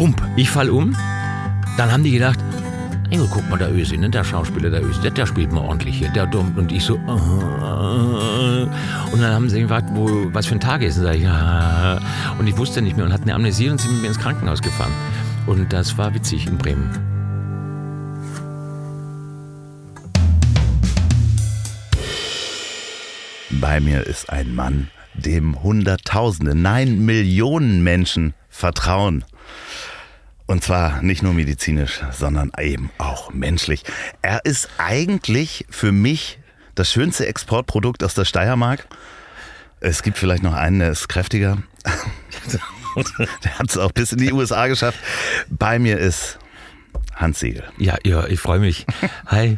Wump, ich fall um. Dann haben die gedacht, Ey, guck mal, der Ösi, ne? der Schauspieler, der Ösi, der, der spielt mal ordentlich hier, der dumm. Und ich so, uh, und dann haben sie gefragt, wo, was für ein Tag ist. Und, sag ich, ja. und ich wusste nicht mehr und hatten eine Amnesie und sind mit mir ins Krankenhaus gefahren. Und das war witzig in Bremen. Bei mir ist ein Mann, dem Hunderttausende, nein Millionen Menschen vertrauen. Und zwar nicht nur medizinisch, sondern eben auch menschlich. Er ist eigentlich für mich das schönste Exportprodukt aus der Steiermark. Es gibt vielleicht noch einen, der ist kräftiger. der hat es auch bis in die USA geschafft. Bei mir ist Hans Siegel. Ja, ja, ich freue mich. Hi.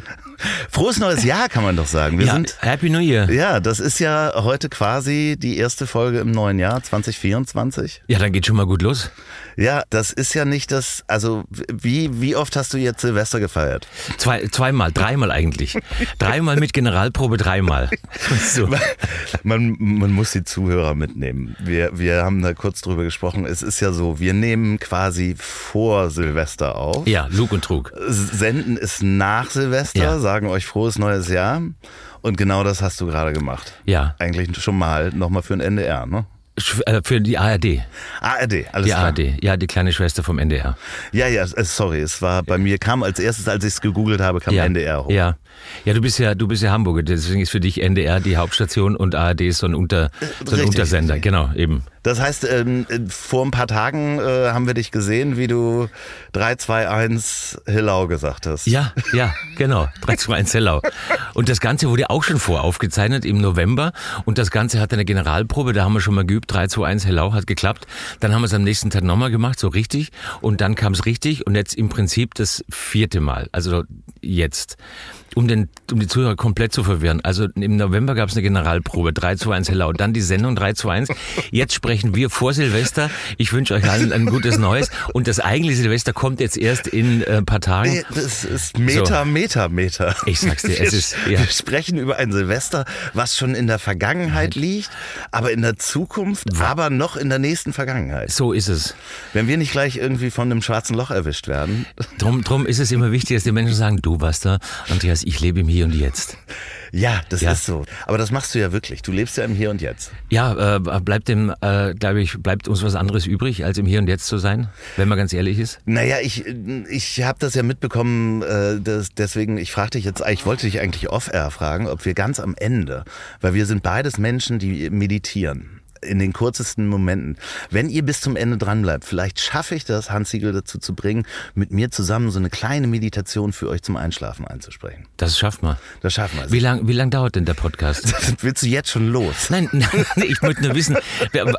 Frohes neues Jahr, kann man doch sagen. Wir ja, sind, Happy New Year. Ja, das ist ja heute quasi die erste Folge im neuen Jahr 2024. Ja, dann geht schon mal gut los. Ja, das ist ja nicht das, also wie, wie oft hast du jetzt Silvester gefeiert? Zwei, zweimal, dreimal eigentlich. dreimal mit Generalprobe, dreimal. So. Man, man muss die Zuhörer mitnehmen. Wir, wir haben da kurz drüber gesprochen. Es ist ja so, wir nehmen quasi vor Silvester auf. Ja, Lug und Trug. Senden ist nach Silvester, ja. sagen euch frohes neues Jahr. Und genau das hast du gerade gemacht. Ja. Eigentlich schon mal nochmal für ein NDR, ne? Äh, für die ARD. ARD, alles die klar. ARD, ja, die kleine Schwester vom NDR. Ja, ja, sorry, es war bei mir kam als erstes, als ich es gegoogelt habe, kam ja, NDR hoch. Ja, ja, du bist ja, du bist ja Hamburger, deswegen ist für dich NDR die Hauptstation und ARD ist so ein, Unter, so ein richtig, Untersender, genau, eben. Das heißt, ähm, vor ein paar Tagen äh, haben wir dich gesehen, wie du 321 Hillau gesagt hast. Ja, ja, genau. 321 Hillau. Und das Ganze wurde auch schon voraufgezeichnet im November. Und das Ganze hat eine Generalprobe, da haben wir schon mal geübt, 321 Hillau hat geklappt. Dann haben wir es am nächsten Tag nochmal gemacht, so richtig. Und dann kam es richtig und jetzt im Prinzip das vierte Mal. Also jetzt um, den, um die Zuhörer komplett zu verwirren. Also im November gab es eine Generalprobe, 3 zu 1 Hello, dann die Sendung 3 zu 1. Jetzt sprechen wir vor Silvester. Ich wünsche euch allen ein gutes Neues. Und das eigentliche Silvester kommt jetzt erst in äh, ein paar Tagen. Das ist Meter, so. Meter, Meter. Ich sag's dir, es ist... Ja. Wir sprechen über ein Silvester, was schon in der Vergangenheit liegt, aber in der Zukunft, was? aber noch in der nächsten Vergangenheit. So ist es. Wenn wir nicht gleich irgendwie von einem schwarzen Loch erwischt werden. Drum, drum ist es immer wichtig, dass die Menschen sagen, du warst da, Andreas, ich lebe im Hier und Jetzt. Ja, das ja. ist so. Aber das machst du ja wirklich. Du lebst ja im Hier und Jetzt. Ja, äh, bleibt dem, äh, glaube ich, bleibt uns was anderes übrig, als im Hier und Jetzt zu sein, wenn man ganz ehrlich ist? Naja, ich, ich habe das ja mitbekommen, äh, das, deswegen, ich frage dich jetzt, ich wollte dich eigentlich off-air fragen, ob wir ganz am Ende, weil wir sind beides Menschen, die meditieren in den kurzesten Momenten. Wenn ihr bis zum Ende dran bleibt, vielleicht schaffe ich das, Hans Siegel dazu zu bringen, mit mir zusammen so eine kleine Meditation für euch zum Einschlafen einzusprechen. Das schaffen wir. Das schaffen wir. Wie lange wie lang dauert denn der Podcast? Willst du jetzt schon los? Nein, nein ich möchte nur wissen,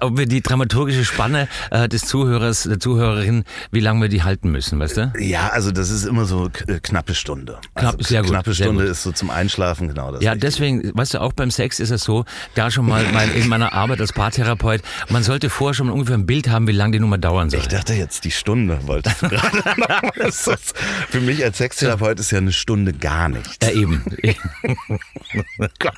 ob wir die dramaturgische Spanne äh, des Zuhörers, der Zuhörerin, wie lange wir die halten müssen, weißt du? Ja, also das ist immer so äh, knappe Stunde. Knapp, also, sehr gut. Knappe Stunde ist so zum Einschlafen genau das. Ja, deswegen, weißt du, auch beim Sex ist es so, da schon mal mein, in meiner Arbeit als Part Paartherapeut. Man sollte vorher schon ungefähr ein Bild haben, wie lange die Nummer dauern soll. Ich dachte jetzt, die Stunde wolltest du gerade. Für mich als Sextherapeut ist ja eine Stunde gar nichts. Ja, eben. Gott.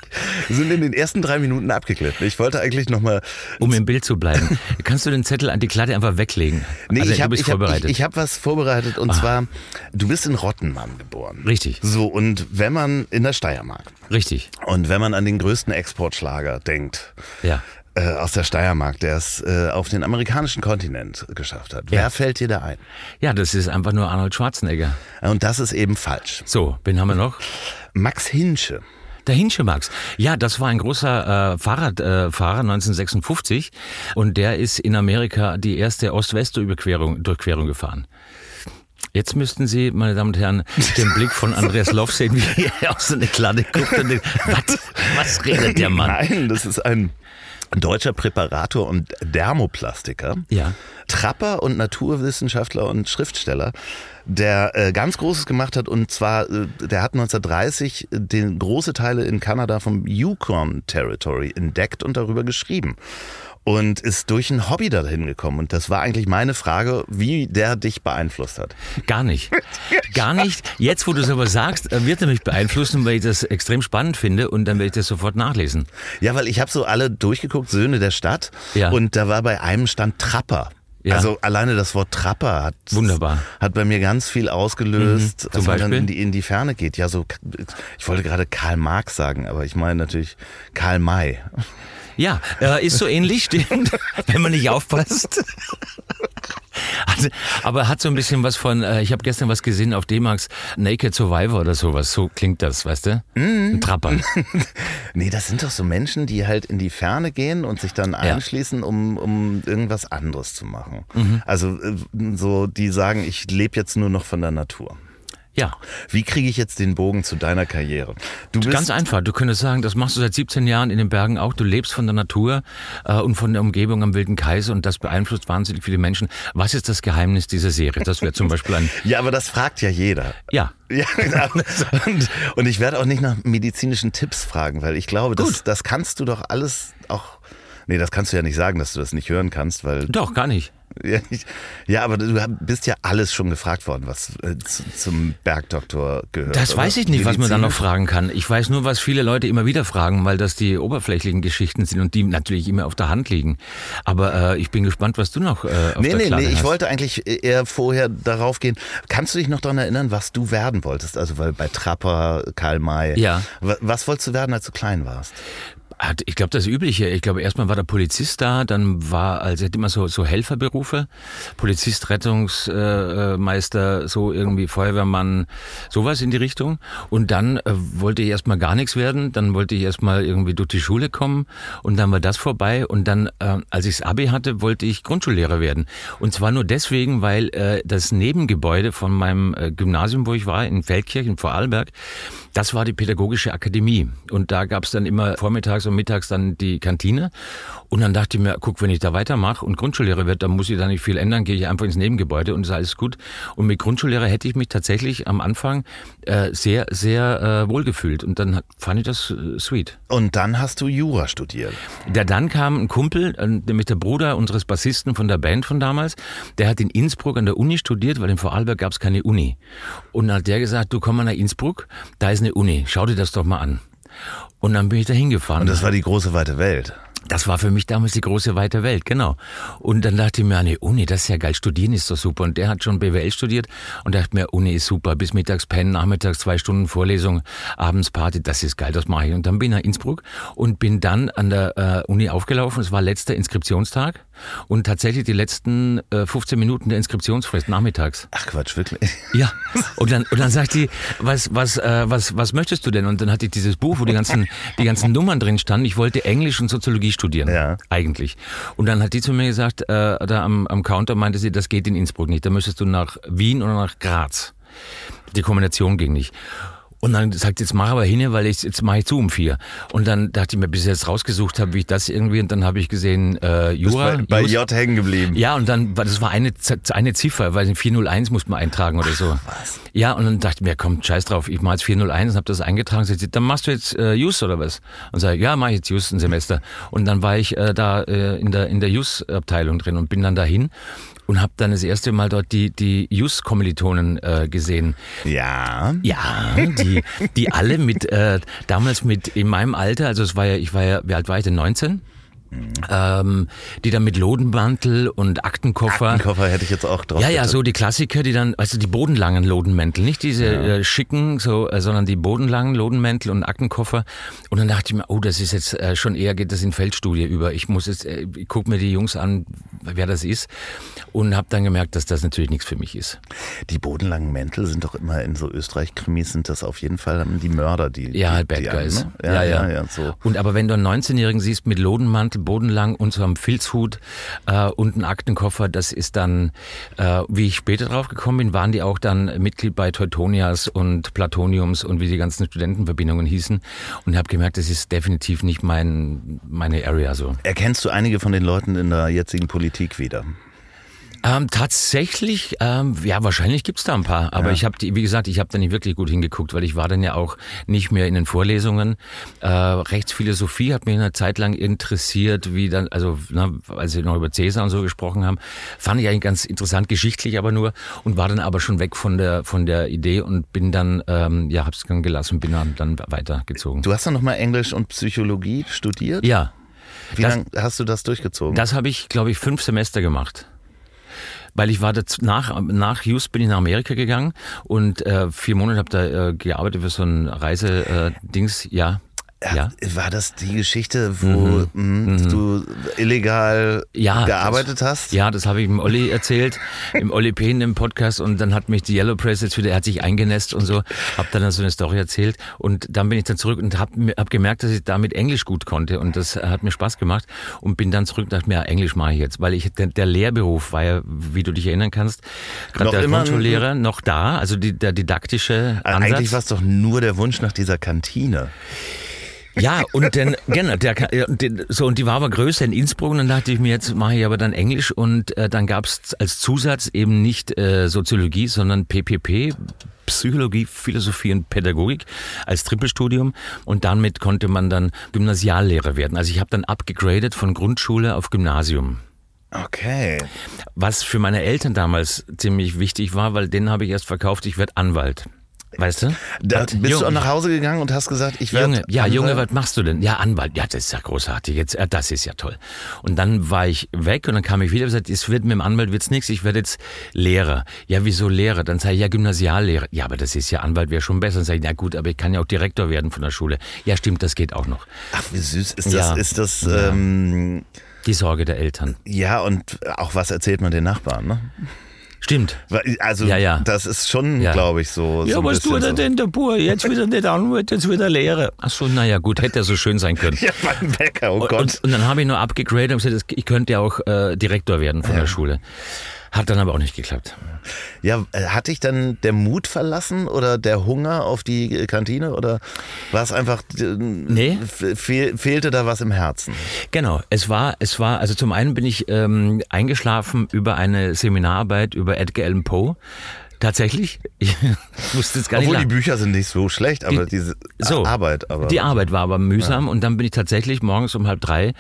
Wir sind in den ersten drei Minuten abgeglitten. Ich wollte eigentlich nochmal. Um im Bild zu bleiben. Kannst du den Zettel an die Klatte einfach weglegen? Nee, also, ich habe hab, ich, ich hab was vorbereitet und ah. zwar, du bist in Rottenmann geboren. Richtig. So, und wenn man in der Steiermark. Richtig. Und wenn man an den größten Exportschlager denkt, ja äh, aus der Steiermark, der es äh, auf den amerikanischen Kontinent geschafft hat. Ja. Wer fällt dir da ein? Ja, das ist einfach nur Arnold Schwarzenegger. Und das ist eben falsch. So, wen haben wir noch? Max Hinsche. Der Hinsche Max. Ja, das war ein großer äh, Fahrradfahrer äh, 1956 und der ist in Amerika die erste Ost-West-Durchquerung Durchquerung gefahren. Jetzt müssten Sie, meine Damen und Herren, den Blick von Andreas Loff sehen, wie er aus der Kladde guckt und denkt, was, was redet der Mann? Nein, das ist ein deutscher Präparator und Dermoplastiker, ja. Trapper und Naturwissenschaftler und Schriftsteller, der äh, ganz Großes gemacht hat und zwar, äh, der hat 1930 den große Teile in Kanada vom Yukon Territory entdeckt und darüber geschrieben und ist durch ein Hobby dahin gekommen. Und das war eigentlich meine Frage, wie der dich beeinflusst hat. Gar nicht. Gar nicht. Jetzt, wo du es aber sagst, äh, wird er mich beeinflussen, weil ich das extrem spannend finde und dann werde ich das sofort nachlesen. Ja, weil ich habe so alle durchgeguckt, Söhne der Stadt. Ja. Und da war bei einem Stand Trapper. Ja. Also alleine das Wort Trapper hat, Wunderbar. hat bei mir ganz viel ausgelöst, Mhm. dass Zum man dann in die, in die Ferne geht. Ja, so, ich wollte gerade Karl Marx sagen, aber ich meine natürlich Karl May. Ja, äh, ist so ähnlich, stimmt, wenn man nicht aufpasst. Also, aber hat so ein bisschen was von, äh, ich habe gestern was gesehen auf D-Max, Naked Survivor oder sowas, so klingt das, weißt du? Ein Trapper. Nee, das sind doch so Menschen, die halt in die Ferne gehen und sich dann einschließen, um, um irgendwas anderes zu machen. Mhm. Also äh, so, die sagen, ich lebe jetzt nur noch von der Natur. Ja, Wie kriege ich jetzt den Bogen zu deiner Karriere? Du bist ganz einfach. Du könntest sagen, das machst du seit 17 Jahren in den Bergen auch. Du lebst von der Natur äh, und von der Umgebung am Wilden Kaiser und das beeinflusst wahnsinnig viele Menschen. Was ist das Geheimnis dieser Serie? Das wäre zum Beispiel ein, Ja, aber das fragt ja jeder. ja, Ja, genau. Und, und ich werde auch nicht nach medizinischen Tipps fragen, weil ich glaube, das, das kannst du doch alles auch. Nee, das kannst du ja nicht sagen, dass du das nicht hören kannst, weil. doch, gar nicht. Ja, ich, ja aber du bist ja alles schon gefragt worden, was äh, zu, zum Bergdoktor gehört. Das oder? weiß ich nicht, was man da noch fragen kann. Ich weiß nur, was viele Leute immer wieder fragen, weil das die oberflächlichen Geschichten sind und die natürlich immer auf der Hand liegen. Aber äh, ich bin gespannt, was du noch äh, auf Nee, der nee, nee, ich hast. wollte eigentlich eher vorher darauf gehen. Kannst du dich noch daran erinnern, was du werden wolltest? Also weil bei Trapper, Karl May. Ja. Wa- Was wolltest du werden, als du klein warst? Hat- Ich glaube, das Übliche. Ich glaube, erstmal war der Polizist da, dann war, also er hat immer so, so Helferberufe. Polizist, Rettungsmeister, äh, Meister, so irgendwie Feuerwehrmann, sowas in die Richtung. Und dann äh, wollte ich erstmal gar nichts werden. Dann wollte ich erstmal irgendwie durch die Schule kommen und dann war das vorbei. Und dann, äh, als das Abi hatte, wollte ich Grundschullehrer werden. Und zwar nur deswegen, weil äh, das Nebengebäude von meinem äh, Gymnasium, wo ich war, in Feldkirch, in Vorarlberg, das war die Pädagogische Akademie. Und da gab es dann immer vormittags und mittags dann die Kantine. Und dann dachte ich mir, guck, wenn ich da weitermache und Grundschullehrer wird, dann muss ich da nicht viel ändern, gehe ich einfach ins Nebengebäude und ist alles gut. Und mit Grundschullehrer hätte ich mich tatsächlich am Anfang äh, sehr, sehr äh, wohlgefühlt. Und dann fand ich das äh, sweet. Und dann hast du Jura studiert. Der dann kam ein Kumpel, äh, mit der Bruder unseres Bassisten von der Band von damals, der hat in Innsbruck an der Uni studiert, weil in Vorarlberg gab es keine Uni. Und dann hat der gesagt, du komm mal nach Innsbruck, da ist eine Uni, schau dir das doch mal an. Und dann bin ich da hingefahren. Und das war die große weite Welt. Das war für mich damals die große weite Welt, genau. Und dann dachte ich mir, nee, Uni, das ist ja geil, studieren ist doch super. Und der hat schon BWL studiert und dachte mir, Uni ist super, bis mittags pennen, nachmittags zwei Stunden Vorlesung, abends Party, das ist geil, das mache ich. Und dann bin ich nach Innsbruck und bin dann an der äh, Uni aufgelaufen. Es war letzter Inskriptionstag und tatsächlich die letzten äh, 15 Minuten der Inskriptionsfrist nachmittags. Ach Quatsch, wirklich? Ja, und dann, und dann sagt die, was, was, äh, was, was möchtest du denn? Und dann hatte ich dieses Buch, wo die ganzen, die ganzen Nummern drin standen. Ich wollte Englisch und Soziologie studieren, Ja. eigentlich. Und dann hat die zu mir gesagt, äh, da am, am Counter meinte sie, das geht in Innsbruck nicht. Da müsstest du nach Wien oder nach Graz. Die Kombination ging nicht. Und dann sagt jetzt mach aber hin, weil ich, jetzt mache ich zu um vier. Und dann dachte ich mir, bis ich jetzt rausgesucht habe, wie ich das irgendwie, und dann habe ich gesehen, äh, Jura. bei, bei J hängen geblieben. ja, und dann, war- das war eine, eine Ziffer, weil 401 musste man eintragen oder so. was? Ja, und dann dachte ich mir, komm, scheiß drauf, ich mache jetzt 401 und habe das eingetragen. Sie sagt, dann machst du jetzt äh, Jus oder was? Und sage, ja, mache ich jetzt Jus ein Semester. Und dann war ich äh, da äh, in der, in der Jus-Abteilung drin und bin dann dahin und habe dann das erste Mal dort die, die Jus-Kommilitonen äh, gesehen. Ja. Ja, die, die alle mit, äh, damals mit in meinem Alter, also es war ja, ich war ja, wie alt war ich denn, 19? Ähm, die dann mit Lodenmantel und Aktenkoffer. Den Koffer hätte ich jetzt auch drauf. Ja, ja, so die Klassiker, die dann, also die bodenlangen Lodenmäntel, nicht diese äh, schicken, so, äh, sondern die bodenlangen Lodenmäntel und Aktenkoffer. Und dann dachte ich mir, oh, das ist jetzt äh, schon eher geht das in Feldstudie über. Ich muss jetzt, äh, ich guck mir die Jungs an, wer das ist, und habe dann gemerkt, dass das natürlich nichts für mich ist. Die bodenlangen Mäntel sind doch immer in so Österreich-Krimis sind das auf jeden Fall die Mörder, die. Ja, die, Bad die Guys. An, ne? ja, ja, ja, so. Und aber wenn du einen 19-Jährigen siehst mit Lodenmantel, bodenlang und so Filzhut äh, und einen Aktenkoffer, das ist dann, äh, wie ich später drauf gekommen bin, waren die auch dann Mitglied bei Teutonias und Platoniums und wie die ganzen Studentenverbindungen hießen und habe gemerkt, das ist definitiv nicht mein meine Area so. Erkennst du einige von den Leuten in der jetzigen Politik wieder? Ähm, tatsächlich, ähm, ja, wahrscheinlich gibt's da ein paar. Aber Ja. ich habe, wie gesagt, ich habe da nicht wirklich gut hingeguckt, weil ich war dann ja auch nicht mehr in den Vorlesungen. Äh, Rechtsphilosophie hat mich eine Zeit lang interessiert, wie dann, also na, als wir noch über Cäsar und so gesprochen haben, fand ich eigentlich ganz interessant, geschichtlich aber nur und war dann aber schon weg von der von der Idee und bin dann, ähm, ja, hab's dann gelassen, bin dann, dann weitergezogen. Du hast dann nochmal Englisch und Psychologie studiert? ja, Wie lange hast du das durchgezogen? das habe ich, glaube ich, fünf Semester gemacht. Weil ich war dazu, nach, nach Just bin ich nach Amerika gegangen und äh, vier Monate habe da äh, gearbeitet für so ein Reise-Dings, ja. Ja. War das die Geschichte, wo mhm. mh, du illegal Ja, gearbeitet das, hast? Ja, das habe ich dem Olli erzählt, im Olli Pehn im Podcast und dann hat mich die Yellow Press jetzt wieder, er hat sich eingenässt und so, habe dann so eine Story erzählt und dann bin ich dann zurück und habe hab gemerkt, dass ich damit Englisch gut konnte und das hat mir Spaß gemacht und bin dann zurück und dachte mir, ja, Englisch mache ich jetzt, weil ich der, der Lehrberuf war ja, wie du dich erinnern kannst, gerade der Grundschullehrer noch da, also die, der didaktische Ansatz. Eigentlich war es doch nur der Wunsch nach dieser Kantine. Ja, und dann, genau, der, den- so, und die war aber größer in Innsbruck und dann dachte ich mir, jetzt mache ich aber dann Englisch und äh, dann gab es als Zusatz eben nicht äh, Soziologie, sondern PPP, Psychologie, Philosophie und Pädagogik als Trippelstudium und damit konnte man dann Gymnasiallehrer werden. Also ich habe dann abgegradet von Grundschule auf Gymnasium. Okay. Was für meine Eltern damals ziemlich wichtig war, weil denen habe ich erst verkauft, ich werde Anwalt. Weißt du? Da Und bist du auch Junge- nach Hause gegangen und hast gesagt, ich werde. Junge, ja, Anwalt? Junge, was machst du denn? Ja, Anwalt. Ja, das ist ja großartig. Jetzt, das ist ja toll. Und dann war ich weg und dann kam ich wieder und gesagt, es wird mit dem Anwalt wird's nichts. Ich werde jetzt Lehrer. Ja, wieso Lehrer? Dann sage ich, ja, Gymnasiallehrer. Ja, aber das ist ja Anwalt wäre schon besser. Dann sage ich, na gut, aber ich kann ja auch Direktor werden von der Schule. Ja, stimmt, das geht auch noch. Ach, wie süß ist das? Ja. Ist das, ähm, Die Sorge der Eltern. ja, und auch was erzählt man den Nachbarn, ne? Stimmt. Also, Ja, ja. das ist schon, Ja. glaube ich, so. so Ja, ein was tut er so. denn, der Bur? Jetzt wieder nicht Anwalt, jetzt wieder Lehrer. Ach so, naja, gut, hätte er so schön sein können. Ja, beim Bäcker, oh Gott. Und, und dann habe ich nur abgegradet und gesagt, ich könnte ja auch äh, Direktor werden von der Schule. Hat dann aber auch nicht geklappt. Ja, äh, hat dich dann der Mut verlassen oder der Hunger auf die äh, Kantine oder war es einfach, Nee. fehl, fehlte da was im Herzen? Genau, es war, es war, also zum einen bin ich ähm, eingeschlafen über eine Seminararbeit über Edgar Allan Poe. Tatsächlich, ich wusste es gar nicht. Obwohl die. Bücher sind nicht so schlecht, aber Die- diese so, Arbeit, aber. Die Arbeit war aber mühsam und dann bin ich tatsächlich morgens um halb drei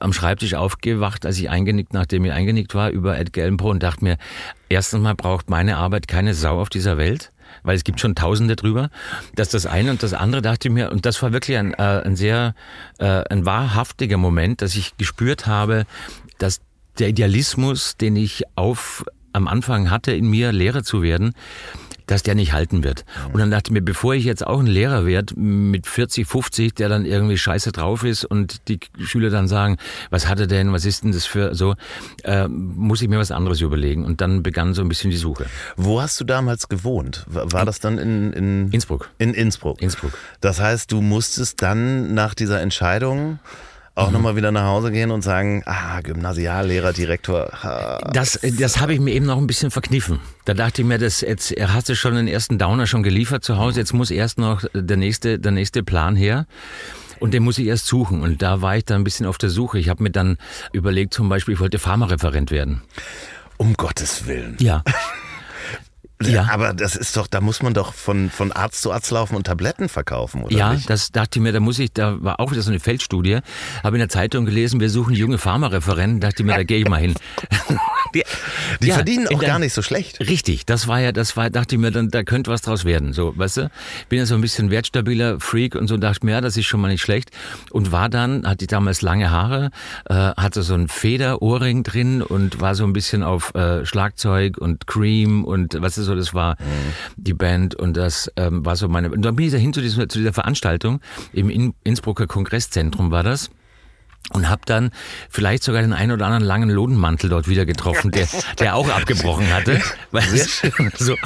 am Schreibtisch aufgewacht, als ich eingenickt, nachdem ich eingenickt war, über Edgar Allan Poe und dachte mir, erstens mal braucht meine Arbeit keine Sau auf dieser Welt. Weil es gibt schon Tausende drüber. Das ist das eine und das andere dachte ich mir, und das war wirklich ein, äh, ein sehr, äh, ein wahrhaftiger Moment, dass ich gespürt habe, dass der Idealismus, den ich auf am Anfang hatte, in mir Lehrer zu werden, dass der nicht halten wird. Und dann dachte ich mir, bevor ich jetzt auch ein Lehrer werde mit 40, 50, der dann irgendwie scheiße drauf ist und die Schüler dann sagen, was hat er denn, was ist denn das für so, äh, muss ich mir was anderes überlegen. Und dann begann so ein bisschen die Suche. Wo hast du damals gewohnt? War das dann in, in Innsbruck. In Innsbruck. Innsbruck. Das heißt, du musstest dann nach dieser Entscheidung auch nochmal wieder nach Hause gehen und sagen, ah, Gymnasiallehrer, Direktor. ah. Das, das habe ich mir eben noch ein bisschen verkniffen. Da dachte ich mir, das jetzt hast du schon den ersten Downer schon geliefert zu Hause, jetzt muss erst noch der nächste, der nächste Plan her. Und den muss ich erst suchen. Und da war ich dann ein bisschen auf der Suche. Ich habe mir dann überlegt, zum Beispiel, ich wollte Pharmareferent werden. Um Gottes Willen. Ja. Ja. Aber das ist doch, da muss man doch von, von Arzt zu Arzt laufen und Tabletten verkaufen, oder Ja, nicht? das dachte ich mir, da muss ich, da war auch wieder so eine Feldstudie, habe in der Zeitung gelesen, wir suchen junge Pharmareferenten, dachte ich mir, da gehe ich mal hin. die Die verdienen in auch der- gar nicht so schlecht. Richtig, das war ja, das war, dachte ich mir, dann, da könnte was draus werden. So, weißt du? Bin ja so ein bisschen wertstabiler Freak und so und dachte mir, ja, das ist schon mal nicht schlecht. Und war dann, hatte ich damals lange Haare, äh, hatte so ein Federohrring drin und war so ein bisschen auf äh, Schlagzeug und Cream und was ist so, das war die Band und das ähm, war so meine. Und dann bin ich dahin zu, diesem, zu dieser Veranstaltung im In Innsbrucker Kongresszentrum war das und habe dann vielleicht sogar den einen oder anderen langen Lodenmantel dort wieder getroffen, der, der auch abgebrochen hatte. So.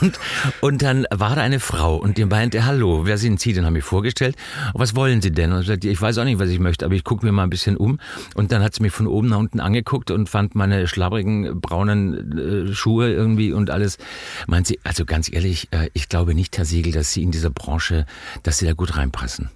und, und dann war da eine Frau und die meinte, hallo, wer sind Sie denn? Haben mich vorgestellt. Was wollen Sie denn? Und ich sagte, ich weiß auch nicht, was ich möchte, aber ich gucke mir mal ein bisschen um. Und dann hat sie mich von oben nach unten angeguckt und fand meine schlabbrigen braunen äh, Schuhe irgendwie und alles. Meint sie, also ganz ehrlich, äh, ich glaube nicht, Herr Siegel, dass Sie in dieser Branche, dass Sie da gut reinpassen.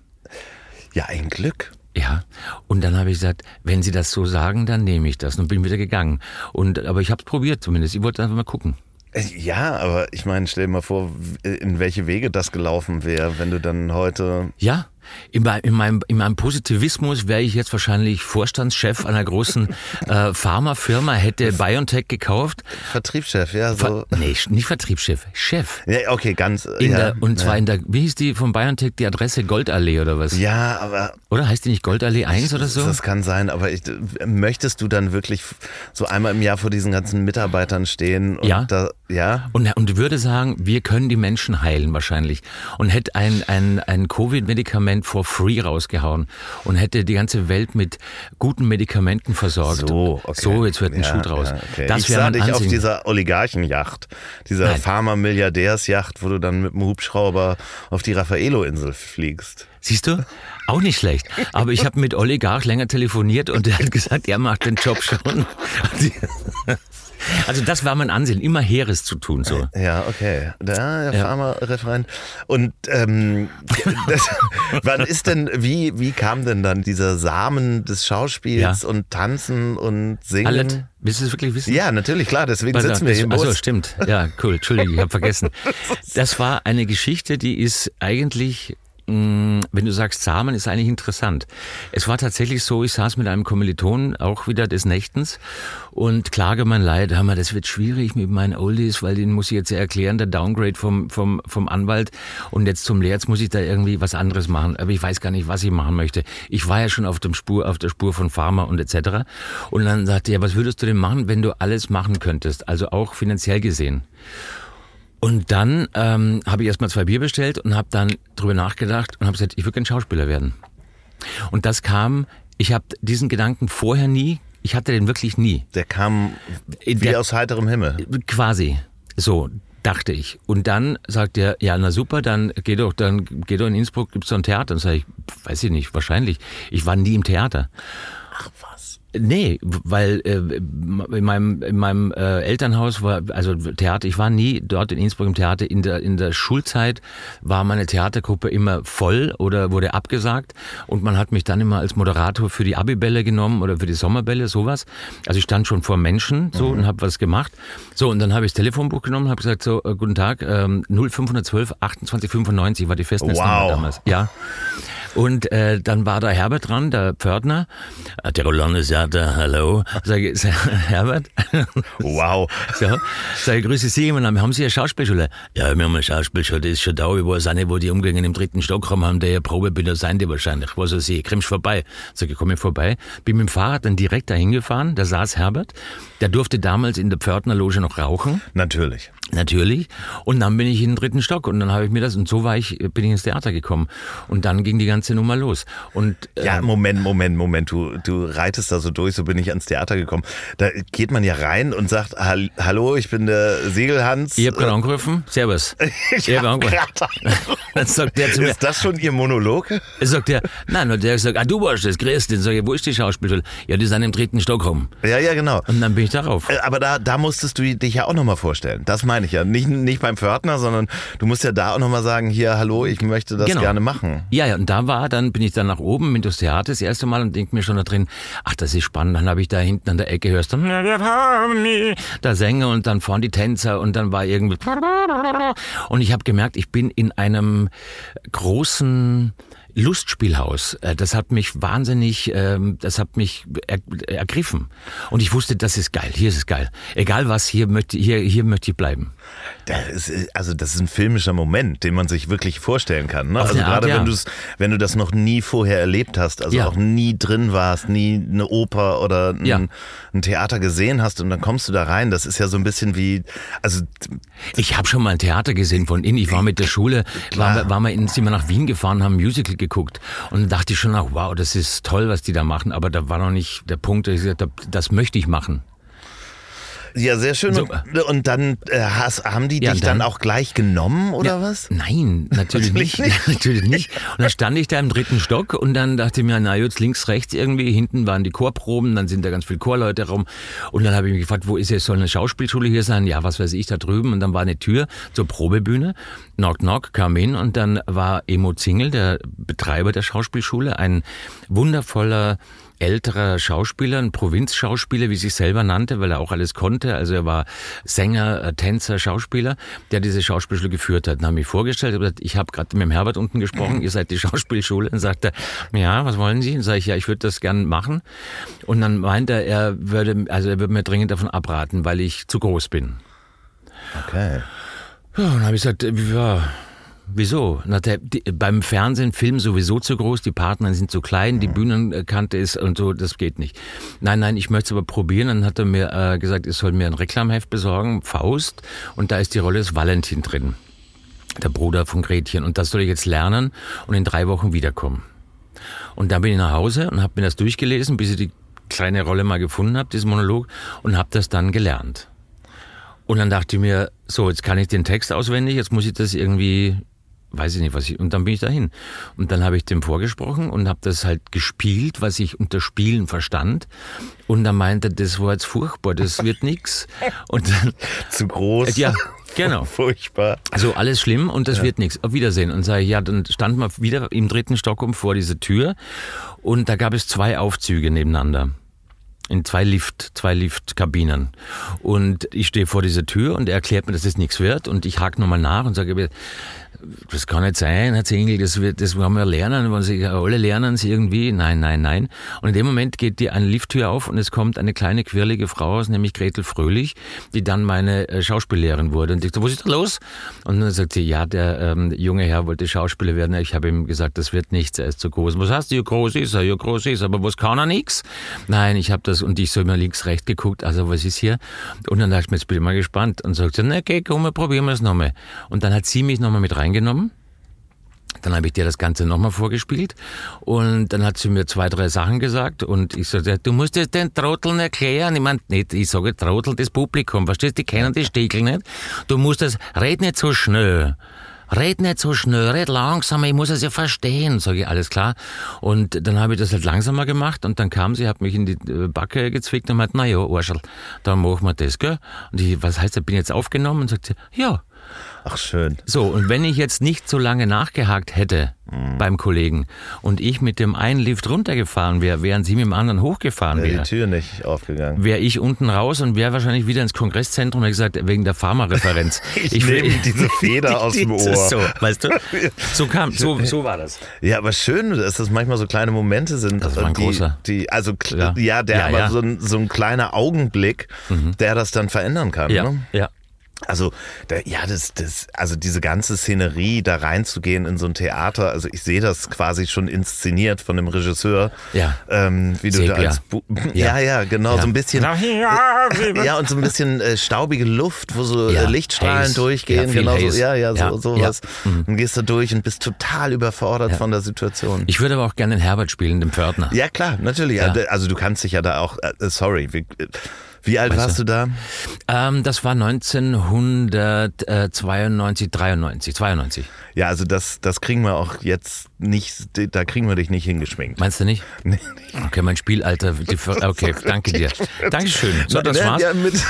Ja, ein Glück. Ja, und dann habe ich gesagt, wenn Sie das so sagen, dann nehme ich das und bin wieder gegangen. Und aber ich habe es probiert zumindest. Ich wollte einfach mal gucken. Äh, Ja, aber ich meine, stell dir mal vor, in welche Wege das gelaufen wäre, wenn du dann heute. Ja, In, in, meinem, in meinem Positivismus wäre ich jetzt wahrscheinlich Vorstandschef einer großen äh, Pharmafirma, hätte BioNTech gekauft. Vertriebschef, ja, so. Ver nee, nicht Vertriebschef, Chef. Ja, okay, ganz. In ja, der, und zwar ja. in der, wie hieß die von BioNTech, die Adresse Goldallee oder was? Ja, aber Oder heißt die nicht Goldallee 1 oder so? das kann sein, aber ich, möchtest du dann wirklich so einmal im Jahr vor diesen ganzen Mitarbeitern stehen und Ja. da, ja? Und, und würde sagen, wir können die Menschen heilen wahrscheinlich. Und hätte ein, ein, ein Covid-Medikament for free rausgehauen und hätte die ganze Welt mit guten Medikamenten versorgt. So, okay. So, jetzt wird ein Ja, Schuh draus. ja, okay. Das ich sah dich auf Ansinnen. dieser Oligarchenjacht, dieser Nein. Pharma-Milliardärsjacht, wo du dann mit dem Hubschrauber auf die Raffaello-Insel fliegst. Siehst du? Auch nicht schlecht. Aber ich habe mit Oligarch länger telefoniert und er hat gesagt, er macht den Job schon. Also das war mein Ansinnen, immer Heeres zu tun so. Ja, okay. Da, der Ja. Pharma-Referent. Und ähm, das, wann ist denn, wie, wie kam denn dann dieser Samen des Schauspiels Ja. und Tanzen und Singen? Alles? Willst du es wirklich wissen? Ja, natürlich, klar, deswegen auf, sitzen wir hier im Bus. stimmt. Ja, cool. Entschuldige, ich habe vergessen. Das war eine Geschichte, die ist eigentlich, wenn du sagst Samen, ist eigentlich interessant. Es war tatsächlich so, ich saß mit einem Kommiliton auch wieder des Nächtens und klage mein Leid. Hör mal, das wird schwierig mit meinen Oldies, weil den muss ich jetzt erklären, der Downgrade vom, vom, vom Anwalt und jetzt zum Lehr, jetzt muss ich da irgendwie was anderes machen. Aber ich weiß gar nicht, was ich machen möchte. Ich war ja schon auf, dem Spur, auf der Spur von Pharma und etc. Und dann sagte er, was würdest du denn machen, wenn du alles machen könntest? Also auch finanziell gesehen. Und dann ähm, habe ich erstmal zwei Bier bestellt und habe dann drüber nachgedacht und habe gesagt, ich würde gern Schauspieler werden. Und das kam, ich habe diesen Gedanken vorher nie, ich hatte den wirklich nie. Der kam wie Der- aus heiterem Himmel. Quasi. So dachte ich. Und dann sagt er, ja, na super, dann geh doch, dann geh doch in Innsbruck, gibt's so ein Theater. Dann sage ich, weiß ich nicht, wahrscheinlich. Ich war nie im Theater. Ach was. Nee, weil äh, in meinem, in meinem äh, Elternhaus war, also Theater, ich war nie dort in Innsbruck im Theater. In der, in der Schulzeit war meine Theatergruppe immer voll oder wurde abgesagt und man hat mich dann immer als Moderator für die Abibälle genommen oder für die Sommerbälle, sowas. Also ich stand schon vor Menschen so und habe was gemacht. So, und dann habe ich das Telefonbuch genommen und habe gesagt, so, äh, guten Tag, ähm, 0512 2895 war die Festnetznummer Wow. damals. Ja. Und äh, dann war da Herbert dran, der Pförtner. Äh, Der Roland sagt, äh, hallo. Sag ich, sag, Herbert? Wow. So, sag ich, grüße Sie, mein Name, haben Sie eine Schauspielschule? Ja, wir haben eine Schauspielschule, die ist schon da. Ich weiß auch nicht, wo die Umgänge im dritten Stock haben, haben die ja Probebilder sein die wahrscheinlich. Was weiß ich, kommst vorbei. Sag ich, komm ich vorbei. Bin mit dem Fahrrad dann direkt dahin gefahren, da saß Herbert. Der durfte damals in der Pförtnerloge noch rauchen. Natürlich. Natürlich. Und dann bin ich in den dritten Stock und dann habe ich mir das und so war ich, bin ich ins Theater gekommen. Und dann ging die ganze Nummer los. Und äh, Ja, Moment, Moment, Moment. Du, du reitest da so durch, so bin ich ans Theater gekommen. Da geht man ja rein und sagt, "Hall- hallo, ich bin der Segelhans. ich habe gerade angerufen. Servus. Ich hab hab angerufen. grad- Dann sagt der zu mir, Ist das schon Ihr Monolog? sagt der, nein, und der sagt, ah, du warst das, grüß. Dann sag ich, wo ist die Schauspielschule? Ja, die sind im dritten Stockholm. Ja, ja, genau. Und dann bin ich darauf. Äh, Aber da, da musstest du dich ja auch nochmal vorstellen. Das meine ich ja. Nicht, nicht beim Pförtner, sondern du musst ja da auch nochmal sagen, hier, hallo, ich möchte das Genau. gerne machen. Ja, ja, und da war, dann bin ich dann nach oben mit das Theater das erste Mal und denk mir schon da drin, ach, das ist spannend. Dann habe ich da hinten an der Ecke hörst du, der Sänger und dann vorne die Tänzer und dann war irgendwie und ich habe gemerkt, ich bin in einem großen Lustspielhaus. Äh, Das hat mich wahnsinnig, ähm, das hat mich er, ergriffen. Und ich wusste, das ist geil, hier ist es geil. Egal was, hier möchte, hier, hier möchte ich bleiben. Das ist, also das ist ein filmischer Moment, den man sich wirklich vorstellen kann. Ne? Also eine Art, gerade ja. wenn, wenn du das noch nie vorher erlebt hast, also Ja. auch nie drin warst, nie eine Oper oder ein, Ja. ein Theater gesehen hast und dann kommst du da rein. Das ist ja so ein bisschen wie, also Ich habe schon mal ein Theater gesehen von innen. Ich war mit der Schule, waren wir, waren wir in, sind wir nach Wien gefahren, haben ein Musical geguckt. Und dann dachte ich schon, ach, wow, das ist toll, was die da machen. Aber da war noch nicht der Punkt, dass ich gesagt habe, das möchte ich machen. Ja sehr schön. So. Und, und dann äh, hast, haben die Ja, dich dann- dann, auch gleich genommen oder Ja, was? Nein, natürlich Natürlich nicht. natürlich nicht. Und dann stand ich da im dritten Stock und dann dachte ich mir, na jetzt links, rechts irgendwie, hinten waren die Chorproben, dann sind da ganz viele Chorleute rum. Und dann habe ich mich gefragt, wo ist jetzt, soll eine Schauspielschule hier sein? Ja, was weiß ich, da drüben. Und dann war eine Tür zur Probebühne. Knock, knock, kam hin und dann war Emo Zingel, der Betreiber der Schauspielschule, ein wundervoller älterer Schauspieler, ein Provinzschauspieler, wie sich selber nannte, weil er auch alles konnte. Also er war Sänger, äh, Tänzer, Schauspieler, der diese Schauspielschule geführt hat. Dann habe ich mich vorgestellt, gesagt, ich habe gerade mit dem Herbert unten gesprochen, ihr seid die Schauspielschule. Und sagt er, ja, was wollen Sie? Und sage ich, ja, ich würde das gern machen. Und dann meint er, er würde, also er würde mir dringend davon abraten, weil ich zu groß bin. Okay. Ja, und dann habe ich gesagt, ja, Wieso? Na, der, die, beim Fernsehen, Film sowieso zu groß, die Partner sind zu klein, die Bühnenkante ist und so, das geht nicht. Nein, nein, ich möchte es aber probieren. Dann hat er mir äh, gesagt, ich soll mir ein Reklamheft besorgen, Faust, und da ist die Rolle des Valentin drin, der Bruder von Gretchen. Und das soll ich jetzt lernen und in drei Wochen wiederkommen. Und dann bin ich nach Hause und habe mir das durchgelesen, bis ich die kleine Rolle mal gefunden habe, dieses Monolog, und habe das dann gelernt. Und dann dachte ich mir, so, jetzt kann ich den Text auswendig, jetzt muss ich das irgendwie weiß ich nicht, was ich. Und dann bin ich dahin. Und dann habe ich dem vorgesprochen und habe das halt gespielt, was ich unter Spielen verstand. Und dann meinte, das war jetzt furchtbar, das wird nix. Und dann, Zu groß. ja, genau. Furchtbar. Also alles schlimm und das wird nichts. Auf Wiedersehen. Und sage ich, ja, dann stand man wieder im dritten Stock um vor dieser Tür und da gab es zwei Aufzüge nebeneinander. In zwei Lift, zwei Liftkabinen. Und ich stehe vor dieser Tür und er erklärt mir, dass das nichts wird. Und ich hake nochmal nach und sage, das kann nicht sein, Herr Zengel, das, wird, das wollen wir lernen, wollen Sie, alle lernen es irgendwie. Nein, nein, nein. Und in dem Moment geht die eine Lifttür auf und es kommt eine kleine, quirlige Frau aus, nämlich Gretel Fröhlich, die dann meine äh, Schauspiellehrerin wurde. Und ich so, was ist da los? Und dann sagt sie, ja, der ähm, junge Herr wollte Schauspieler werden. Ich habe ihm gesagt, das wird nichts, er ist zu groß. Was heißt, ja groß ist er, ja groß ist er, aber was kann er nix? Nein, ich habe das, und ich so immer links, rechts geguckt, also was ist hier? Und dann dachte ich mir, jetzt bin ich mal gespannt. Und sagt sie, na okay, komm, wir probieren wir es nochmal. Und dann hat sie mich nochmal mit reingenommen. Dann habe ich dir das Ganze nochmal vorgespielt und dann hat sie mir zwei, drei Sachen gesagt und ich sagte, du musst jetzt den Trotteln erklären. Ich meine, nicht, ich sage Trottel, das Publikum, verstehst du, die kennen die Stiegel nicht. Du musst das, red nicht so schnell. Red nicht so schnell, red langsam, ich muss es ja verstehen, sage ich, alles klar. Und dann habe ich das halt langsamer gemacht und dann kam sie, hat mich in die äh, Backe gezwickt und meint, na ja, Arschel, dann machen wir das, gell? Und ich, was heißt, ich bin jetzt aufgenommen? Und sagt sie, ja, Ach, schön. so, und wenn ich jetzt nicht so lange nachgehakt hätte beim Kollegen und ich mit dem einen Lift runtergefahren wäre, während sie mit dem anderen hochgefahren Wäre wäre, die Tür nicht aufgegangen. wäre ich unten raus und wäre wahrscheinlich wieder ins Kongresszentrum und gesagt, wegen der Pharmareferenz. Ich nehme diese Feder aus dem Ohr. So, weißt du? So kam, so, so war das. Ja, aber schön, dass das manchmal so kleine Momente sind. Das war ein die, großer. Die, also, Ja. ja, der Ja, aber ja. Mhm. So, ein, so ein kleiner Augenblick, der das dann verändern kann. Ja, Ne? ja. Also, da, ja, das, das, also diese ganze Szenerie, da reinzugehen in so ein Theater, also ich sehe das quasi schon inszeniert von dem Regisseur. Ja. Ähm, wie du da als Bu ja. Ja. ja, genau, Ja. so ein bisschen. Ja, und so ein bisschen äh, staubige Luft, wo so Ja, äh, Lichtstrahlen Haze. durchgehen. Ja, genau so, ja, ja, so, Ja, sowas. ja. Mhm. Dann gehst du durch und bist total überfordert von der Situation. Ich würde aber auch gerne den Herbert spielen, den Pförtner. ja, klar, natürlich. Ja. Also du kannst dich ja da auch, äh, sorry, wie, wie alt Weißt warst du da? Ähm, das war 1992, 93, 92. Ja, also das, das kriegen wir auch jetzt nicht, da kriegen wir dich nicht hingeschminkt. Meinst du nicht? Nee. Okay, mein Spielalter. Okay, danke dir. Dankeschön. So, das war's.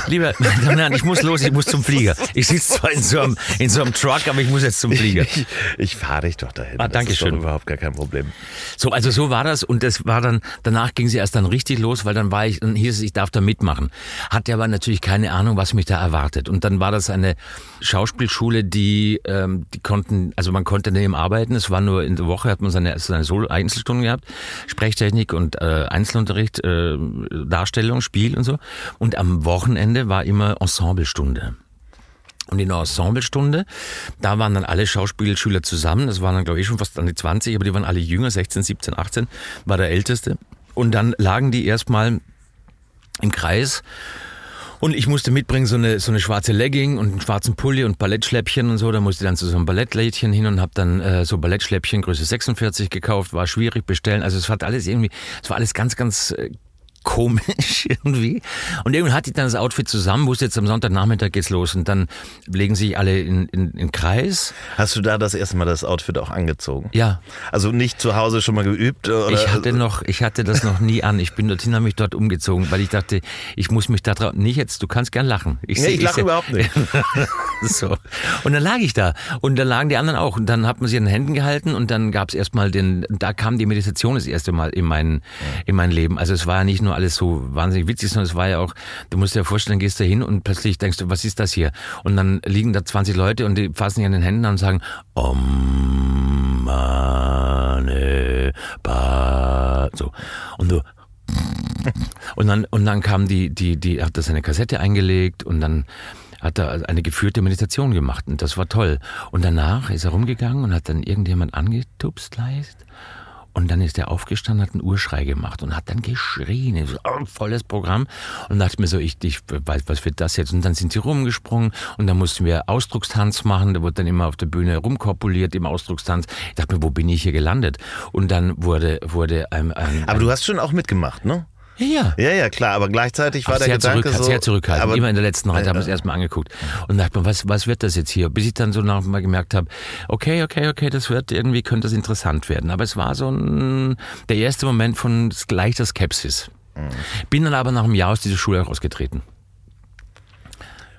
Lieber, nein, ich muss los, ich muss zum Flieger. Ich sitze zwar in so, einem, in so einem Truck, aber ich muss jetzt zum Flieger. Ich, ich fahre dich doch dahin. Ah, das danke ist doch schön. überhaupt gar kein Problem. So, also so war das und das war dann, danach ging sie erst dann richtig los, weil dann war ich, dann hieß es, ich darf da mitmachen. Hatte aber natürlich keine Ahnung, was mich da erwartet. Und dann war das eine Schauspielschule, die, ähm, die konnten, also man konnte neben arbeiten, es war nur in der Woche, hat man seine, seine Solo Einzelstunden gehabt, Sprechtechnik und äh, Einzelunterricht, äh, Darstellung, Spiel und so. Und am Wochenende war immer Ensemblestunde. Und in der Ensemblestunde, da waren dann alle Schauspielschüler zusammen. Das waren dann, glaube ich, schon fast an die 20, aber die waren alle jünger, 16, 17, 18, war der Älteste. Und dann lagen die erstmal im Kreis. Und ich musste mitbringen so eine, so eine schwarze Legging und einen schwarzen Pulli und Ballettschläppchen und so. Da musste ich dann zu so einem Ballettlädchen hin und habe dann äh, so Ballettschläppchen Größe 46 gekauft. War schwierig bestellen. Also es hat alles irgendwie, es war alles ganz, ganz äh, komisch irgendwie. Und irgendwann hatte ich dann das Outfit zusammen, wusste jetzt am Sonntagnachmittag geht's los und dann legen sich alle in, in, in Kreis. Hast du da das erste Mal das Outfit auch angezogen? Ja, Also nicht zu Hause schon mal geübt? Oder? ich hatte noch, ich hatte das noch nie an. Ich bin dorthin, habe mich dort umgezogen, weil ich dachte, ich muss mich da drauf, nicht jetzt, du kannst gern lachen. Nee, seh- ich lache überhaupt nicht. so. Und dann lag ich da und dann lagen die anderen auch und dann hat man sie in den Händen gehalten und dann gab es erstmal den, da kam die Meditation das erste Mal in mein, in mein Leben. Also es war ja nicht nur alles so wahnsinnig witzig, sondern es war ja auch, du musst dir vorstellen, gehst da hin und plötzlich denkst du, was ist das hier? Und dann liegen da 20 Leute und die fassen sich an den Händen und sagen, Om Mane Pa. So. Und du, und dann, und dann kam die, die, die, hat das eine Kassette eingelegt und dann hat er eine geführte Meditation gemacht und das war toll. Und danach ist er rumgegangen und hat dann irgendjemand angetupst leicht. Und dann ist er aufgestanden, hat einen Urschrei gemacht und hat dann geschrien, so, oh, volles Programm. Und dachte mir so, ich, ich weiß, was wird das jetzt? Und dann sind sie rumgesprungen und dann mussten wir Ausdruckstanz machen. Da wurde dann immer auf der Bühne rumkorpuliert im Ausdruckstanz. Ich dachte mir, wo bin ich hier gelandet? Und dann wurde, wurde ein, ein Aber du hast schon auch mitgemacht, ne? Ja, Ja, ja, klar, aber gleichzeitig war Ach, der sehr, Gedanke zurück, so... sehr zurückhaltend. Aber, Immer in der letzten Reihe haben wir es erstmal angeguckt. Und dachte mir, was, was wird das jetzt hier? Bis ich dann so mal gemerkt habe, okay, okay, okay, das wird irgendwie, könnte das interessant werden. Aber es war so ein, der erste Moment von leichter Skepsis. Mhm. Bin dann aber nach einem Jahr aus dieser Schule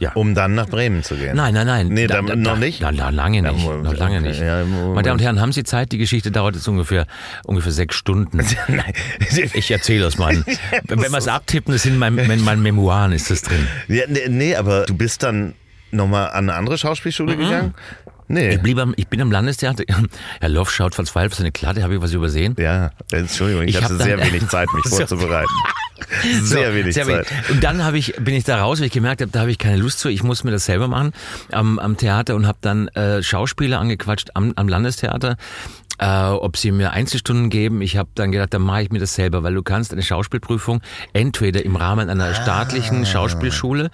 rausgetreten. um dann nach Bremen zu gehen. Nein, nein, nein. Nee, da- noch nicht? Na, na, lange nicht. Ja, noch lange nicht. ja. Meine Damen und Herren, haben Sie Zeit? Die Geschichte dauert jetzt ungefähr, ungefähr sechs Stunden. Nein. Ich erzähle das mal. Wenn wir es abtippen, das sind mein, in meinen Memoiren ist das drin. Ja, nee, nee, aber du bist dann nochmal an eine andere Schauspielschule gegangen? Nee. Ich, blieb am, ich bin am Landestheater. Herr Loff schaut verzweifelt auf seine Klatte. Habe ich was übersehen? Ja, Entschuldigung, ich, Ich hab hatte dann- sehr wenig Zeit, mich vorzubereiten. Sehr So, wenig sehr Zeit. wenig. Und dann habe ich, bin ich da raus, weil ich gemerkt habe, da habe ich keine Lust zu. Ich muss mir das selber machen am, am Theater und habe dann äh, Schauspieler angequatscht am, am Landestheater. Äh, ob sie mir Einzelstunden geben. Ich habe dann gedacht, dann mache ich mir das selber, weil du kannst eine Schauspielprüfung entweder im Rahmen einer staatlichen Schauspielschule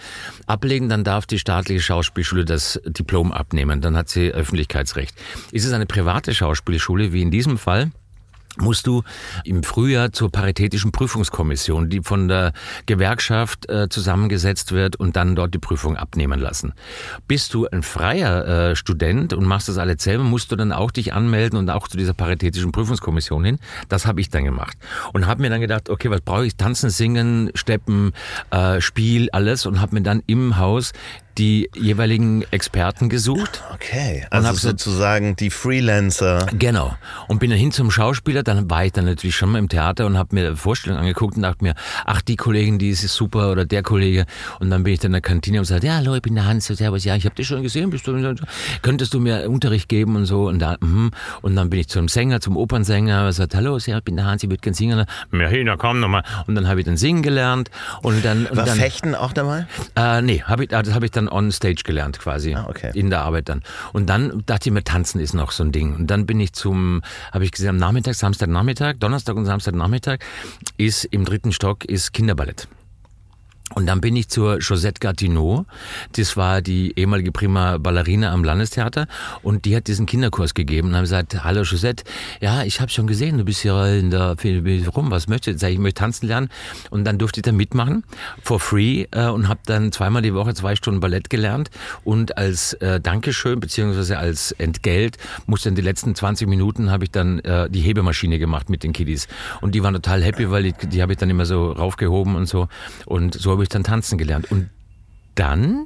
ablegen, dann darf die staatliche Schauspielschule das Diplom abnehmen, dann hat sie Öffentlichkeitsrecht. Ist es eine private Schauspielschule, wie in diesem Fall, musst du im Frühjahr zur paritätischen Prüfungskommission, die von der Gewerkschaft äh, zusammengesetzt wird und dann dort die Prüfung abnehmen lassen. Bist du ein freier äh, Student und machst das alles selber, musst du dann auch dich anmelden und auch zu dieser paritätischen Prüfungskommission hin. Das habe ich dann gemacht und habe mir dann gedacht, okay, was brauche ich? Tanzen, singen, steppen, äh, Spiel, alles und habe mir dann im Haus die jeweiligen Experten gesucht. Okay, also sozusagen die Freelancer. Genau. Und bin dann hin zum Schauspieler, dann war ich dann natürlich schon mal im Theater und habe mir Vorstellungen angeguckt und dachte mir, ach, die Kollegin, die ist super oder der Kollege. Und dann bin ich dann in der Kantine und sagte, ja, hallo, ich bin der Hans, servus, ja, ich habe dich schon gesehen, bist du, könntest du mir Unterricht geben und so. Und, da, mhm. und dann bin ich zum Sänger, zum Opernsänger, und sagte, hallo, ich bin der Hans, ich würde gern singen. Ja, Hina, komm nochmal. Und dann habe ich dann singen gelernt. Und dann, und War dann Fechten auch dabei? äh, nee, hab ich, das habe ich dann on stage gelernt quasi. Ah, okay. In der Arbeit dann. Und dann dachte ich mir, tanzen ist noch so ein Ding. Und dann bin ich zum, habe ich gesehen, am Nachmittag, Samstagnachmittag, Donnerstag und Samstagnachmittag ist im dritten Stock ist Kinderballett. Und dann bin ich zur Josette Gatineau. Das war die ehemalige Prima Ballerina am Landestheater. Und die hat diesen Kinderkurs gegeben und haben gesagt, hallo Josette, ja, ich habe schon gesehen, du bist hier in der rum, was möchtest du? Sag ich, ich möchte tanzen lernen. Und dann durfte ich da mitmachen, for free, äh, und habe dann zweimal die Woche zwei Stunden Ballett gelernt. Und als äh, Dankeschön, beziehungsweise als Entgelt, musste dann die letzten 20 Minuten, habe ich dann äh, die Hebemaschine gemacht mit den Kiddies. Und die waren total happy, weil die, die habe ich dann immer so raufgehoben und so. Und so habe ich dann tanzen gelernt. Und dann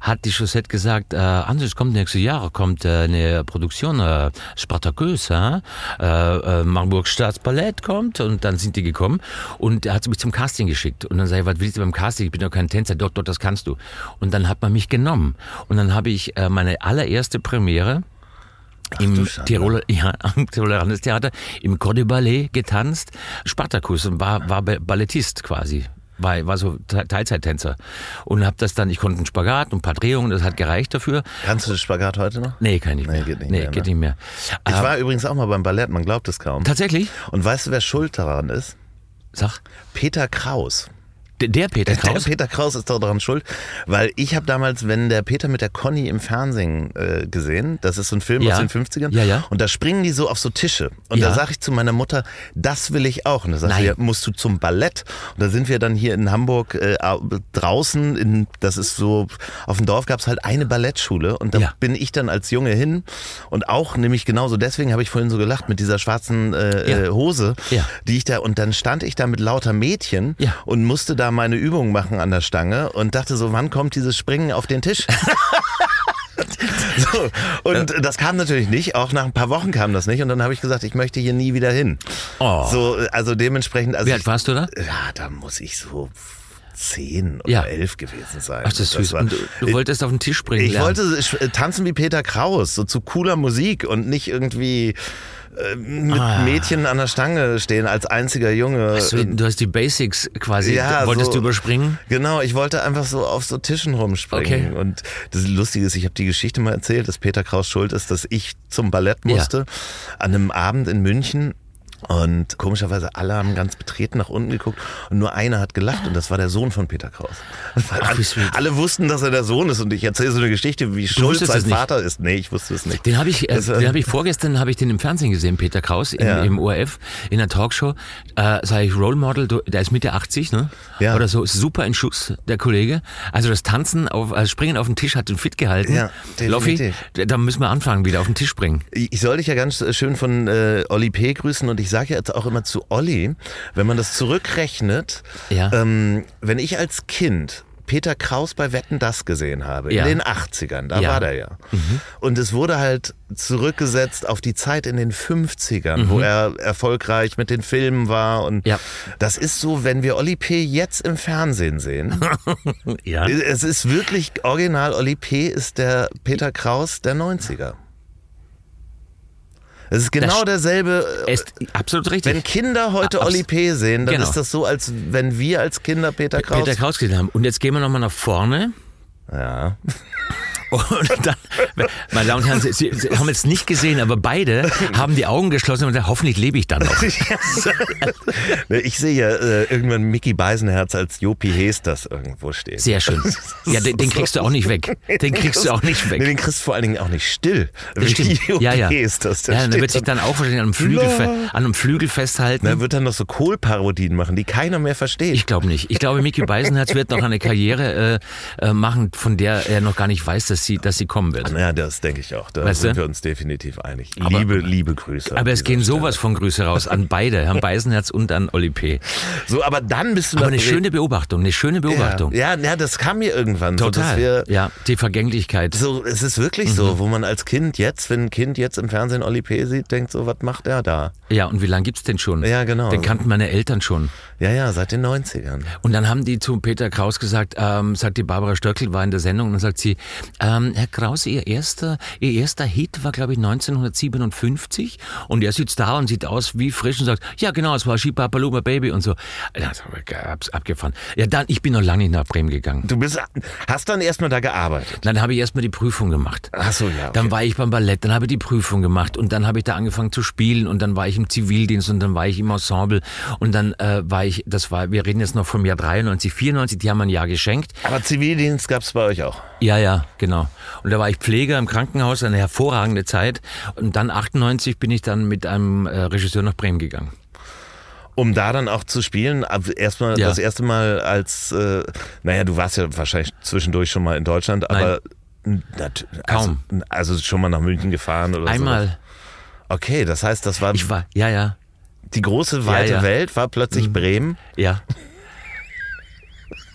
hat die Chaussette gesagt, äh, Anders, kommt nächstes Jahr, kommt äh, eine Produktion, äh, Spartacus, äh, äh, Marburg Staatsballett kommt und dann sind die gekommen und er hat mich zum Casting geschickt und dann sage ich, was willst du beim Casting? Ich bin doch kein Tänzer, doch, doch, das kannst du. Und dann hat man mich genommen und dann habe ich äh, meine allererste Premiere du im. Tiroler, ja, am Tiroler Landestheater im Corps de Ballet getanzt, Spartacus und war, war Ba- Ballettist quasi. War, war so Te- Teilzeittänzer. Und hab das dann, ich konnte einen Spagat und ein paar Drehungen, das hat gereicht dafür. Kannst du das Spagat heute noch? Nee, kann ich nicht Nee, mehr. geht nicht nee, mehr, geht ne? nicht mehr. Ich war übrigens auch mal beim Ballett, man glaubt es kaum. tatsächlich? Und weißt du, wer schuld daran ist? Sag. Peter Kraus. Der, Peter Kraus? Der Peter Kraus ist doch daran schuld, weil ich habe damals, wenn der Peter mit der Conny im Fernsehen äh, gesehen, das ist so ein Film Ja. aus den 50ern, Ja, ja. und da springen die so auf so Tische. Und da sage ich zu meiner Mutter, das will ich auch. Und da sagt sie, musst du zum Ballett. Und da sind wir dann hier in Hamburg äh, draußen, in, das ist so, auf dem Dorf gab es halt eine Ballettschule und da bin ich dann als Junge hin und auch nämlich genauso, deswegen habe ich vorhin so gelacht mit dieser schwarzen äh, äh, Hose, die ich da, und dann stand ich da mit lauter Mädchen Ja. und musste da da meine Übungen machen an der Stange und dachte so, wann kommt dieses Springen auf den Tisch? so, und das kam natürlich nicht, auch nach ein paar Wochen kam das nicht und dann habe ich gesagt, ich möchte hier nie wieder hin. Oh. So, also dementsprechend. Also Wie alt warst du da? Ja, da muss ich so zehn oder Ja. elf gewesen sein. Ach, das ist süß. war- Und du, du wolltest auf den Tisch springen ich lernen. wollte sch- tanzen wie Peter Kraus, so zu cooler Musik und nicht irgendwie äh, mit Ah. Mädchen an der Stange stehen als einziger Junge. So, du hast die Basics quasi, Ja, wolltest so- du überspringen? Genau, ich wollte einfach so auf so Tischen rumspringen. Okay. Und das Lustige ist, ich habe die Geschichte mal erzählt, dass Peter Kraus schuld ist, dass ich zum Ballett musste an einem Abend in München. Und komischerweise alle haben ganz betreten nach unten geguckt und nur einer hat gelacht und das war der Sohn von Peter Kraus. Ach, alle, wussten, dass er der Sohn ist und ich erzähle so eine Geschichte, wie schuld wusstest sein nicht? Vater ist. Nee, ich wusste es nicht. Den habe ich, äh, Das, äh, den hab ich vorgestern habe ich den im Fernsehen gesehen, Peter Kraus im, Ja. im ORF in der Talkshow. Äh, sag ich Role Model, der ist Mitte 80, ne? Ja. Oder so, super in Schuss, der Kollege. Also das Tanzen auf, also Springen auf den Tisch hat ihn fit gehalten. Ja, Loffi, da müssen wir anfangen, wieder auf den Tisch springen. Ich soll dich ja ganz schön von äh, Olli P. grüßen und ich sage ja jetzt auch immer zu Olli, wenn man das zurückrechnet, Ja. ähm, wenn ich als Kind Peter Kraus bei Wetten das gesehen habe, Ja. in den 80ern, da Ja. Mhm. war der ja. Und es wurde halt zurückgesetzt auf die Zeit in den 50ern, wo er erfolgreich mit den Filmen war. Und Mhm. Ja. das ist so, wenn wir Olli P. jetzt im Fernsehen sehen. Ja. es ist wirklich original, Olli P. ist der Peter Kraus der 90er. Es ist genau Das- derselbe. äh, Ist absolut richtig. Wenn Kinder heute Abs- Olli P. sehen, dann Genau. ist das so, als wenn wir als Kinder Peter Kraus. Peter Kraus gesehen haben. Und jetzt gehen wir nochmal nach vorne. ja. Und dann, meine Damen und Herren, Sie, Sie, Sie haben jetzt nicht gesehen, aber beide haben die Augen geschlossen und gesagt, hoffentlich lebe ich dann noch. Ich sehe ja äh, irgendwann Mickey Beisenherz als Jopi Hesters irgendwo stehen. Sehr schön. Ja, den, den kriegst du auch nicht weg. Den kriegst du auch nicht Nee, weg. den kriegst du vor allen Dingen auch nicht still. Das stimmt. Jopi Ja, ja. Hesters, der Ja, dann wird sich dann auch wahrscheinlich an einem Flügel, an einem Flügel festhalten. Er wird dann noch so Kohlparodien machen, die keiner mehr versteht. Ich glaube nicht. Ich glaube, Mickey Beisenherz wird noch eine Karriere äh, äh, machen, von der er noch gar nicht weiß, dass sie, dass sie kommen wird. ja, das denke ich auch. Da Weißt sind du? wir uns definitiv einig. Aber- liebe, liebe Grüße. Aber es gehen Stelle. sowas von Grüße raus an beide, Herrn Beisenherz und an Olli P. So, aber dann bist du Aber eine schöne Beobachtung, eine schöne Beobachtung. Ja, ja, das kam mir irgendwann. So, dass Total. wir, ja, die Vergänglichkeit. so, es ist wirklich Mhm. so, wo man als Kind jetzt, wenn ein Kind jetzt im Fernsehen Oli P. sieht, denkt so, was macht er da? Ja, und wie lange gibt's den schon? Ja, genau. Den kannten meine Eltern schon. Ja, ja, seit den 90ern. Und dann haben die zu Peter Kraus gesagt, ähm, sagt die Barbara Stöckel, war in der Sendung, und dann sagt sie, ähm, Herr Kraus, Ihr erster, Ihr erster Hit war, glaube ich, 1957. Und er sitzt da und sieht aus wie frisch und sagt, ja genau, es war Shibapalooba Baby und so. Das hab ich ab's abgefahren. Ja, dann, ich bin noch lange nicht nach Bremen gegangen. Du bist, hast dann erstmal da gearbeitet. Dann habe ich erstmal die Prüfung gemacht. Ach so, ja. Okay. Dann war ich beim Ballett, dann habe ich die Prüfung gemacht und dann habe ich da angefangen zu spielen und dann war ich im Zivildienst und dann war ich im Ensemble und dann äh, war ich, das war, wir reden jetzt noch vom Jahr 93, 94, die haben ein Jahr geschenkt. aber Zivildienst gab es bei euch auch. Ja, ja, genau. Und da war ich Pfleger im Krankenhaus, eine hervorragende Zeit. Und dann 98 bin ich dann mit einem äh, Regisseur nach Bremen gegangen. Um da dann auch zu spielen, erstmal Ja. das erste Mal als, äh, naja, du warst ja wahrscheinlich zwischendurch schon mal in Deutschland, aber nat- Kaum. Also, also schon mal nach München gefahren oder so. Einmal, Okay, das heißt, das war ich war, ja, ja, die große weite Ja, ja. Welt, war plötzlich Bremen. ja.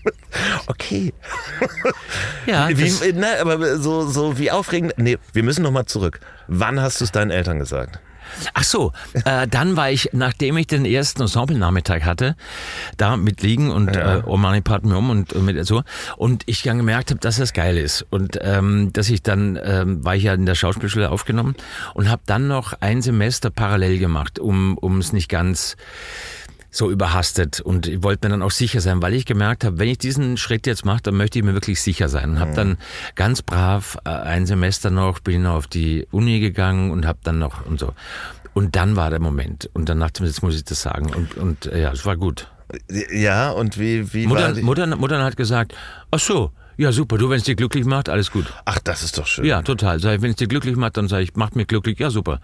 Okay. Ja, Wie, na, aber so, so wie aufregend. Nee, wir müssen noch mal zurück. Wann hast du es deinen Eltern gesagt? Ach so, äh, dann war ich, nachdem ich den ersten Ensemble-Nachmittag hatte, da mit Liegen und Ja. äh, Omani Part mir um und, und mit so und ich dann gemerkt habe, dass das geil ist und ähm, dass ich dann ähm, war ich ja in der Schauspielschule aufgenommen und habe dann noch ein Semester parallel gemacht, um es nicht ganz so überhastet. Und ich wollte mir dann auch sicher sein, weil ich gemerkt habe, wenn ich diesen Schritt jetzt mache, dann möchte ich mir wirklich sicher sein. Und habe dann ganz brav äh, ein Semester noch bin noch auf die Uni gegangen und habe dann noch und so. Und dann war der Moment. Und dann dachte ich mir, jetzt muss ich das sagen. Und und äh, ja, es war gut. Ja, und wie, wie war Mutter, die? Mutter, Mutter hat gesagt, ach so, Ja, super. Du, wenn es dir glücklich macht, alles gut. Ach, das ist doch schön. Ja, total. Sag ich, wenn es dir glücklich macht, dann sage ich, macht mir glücklich. Ja, super.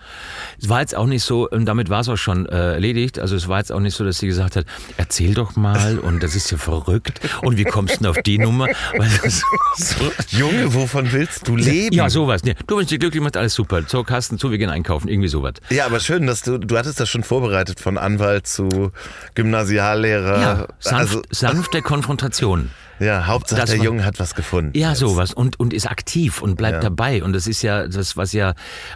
Es war jetzt auch nicht so, und damit war es auch schon äh, erledigt. Also es war jetzt auch nicht so, dass sie gesagt hat, erzähl doch mal und das ist ja verrückt. Und wie kommst du denn auf die Nummer? Weil das so, Junge, wovon willst du leben? ja, sowas. Nee, du, wenn es dir glücklich macht, alles super. So, Carsten, zu, wir gehen einkaufen. Irgendwie sowas. Ja, aber schön, dass du, du hattest das schon vorbereitet von Anwalt zu Gymnasiallehrer. Ja, sanft, also, sanfte Konfrontation. Ja, Hauptsache der war- Junge hat was gefunden. Ja, jetzt. sowas und und ist aktiv und bleibt Ja. dabei und das ist ja das was ja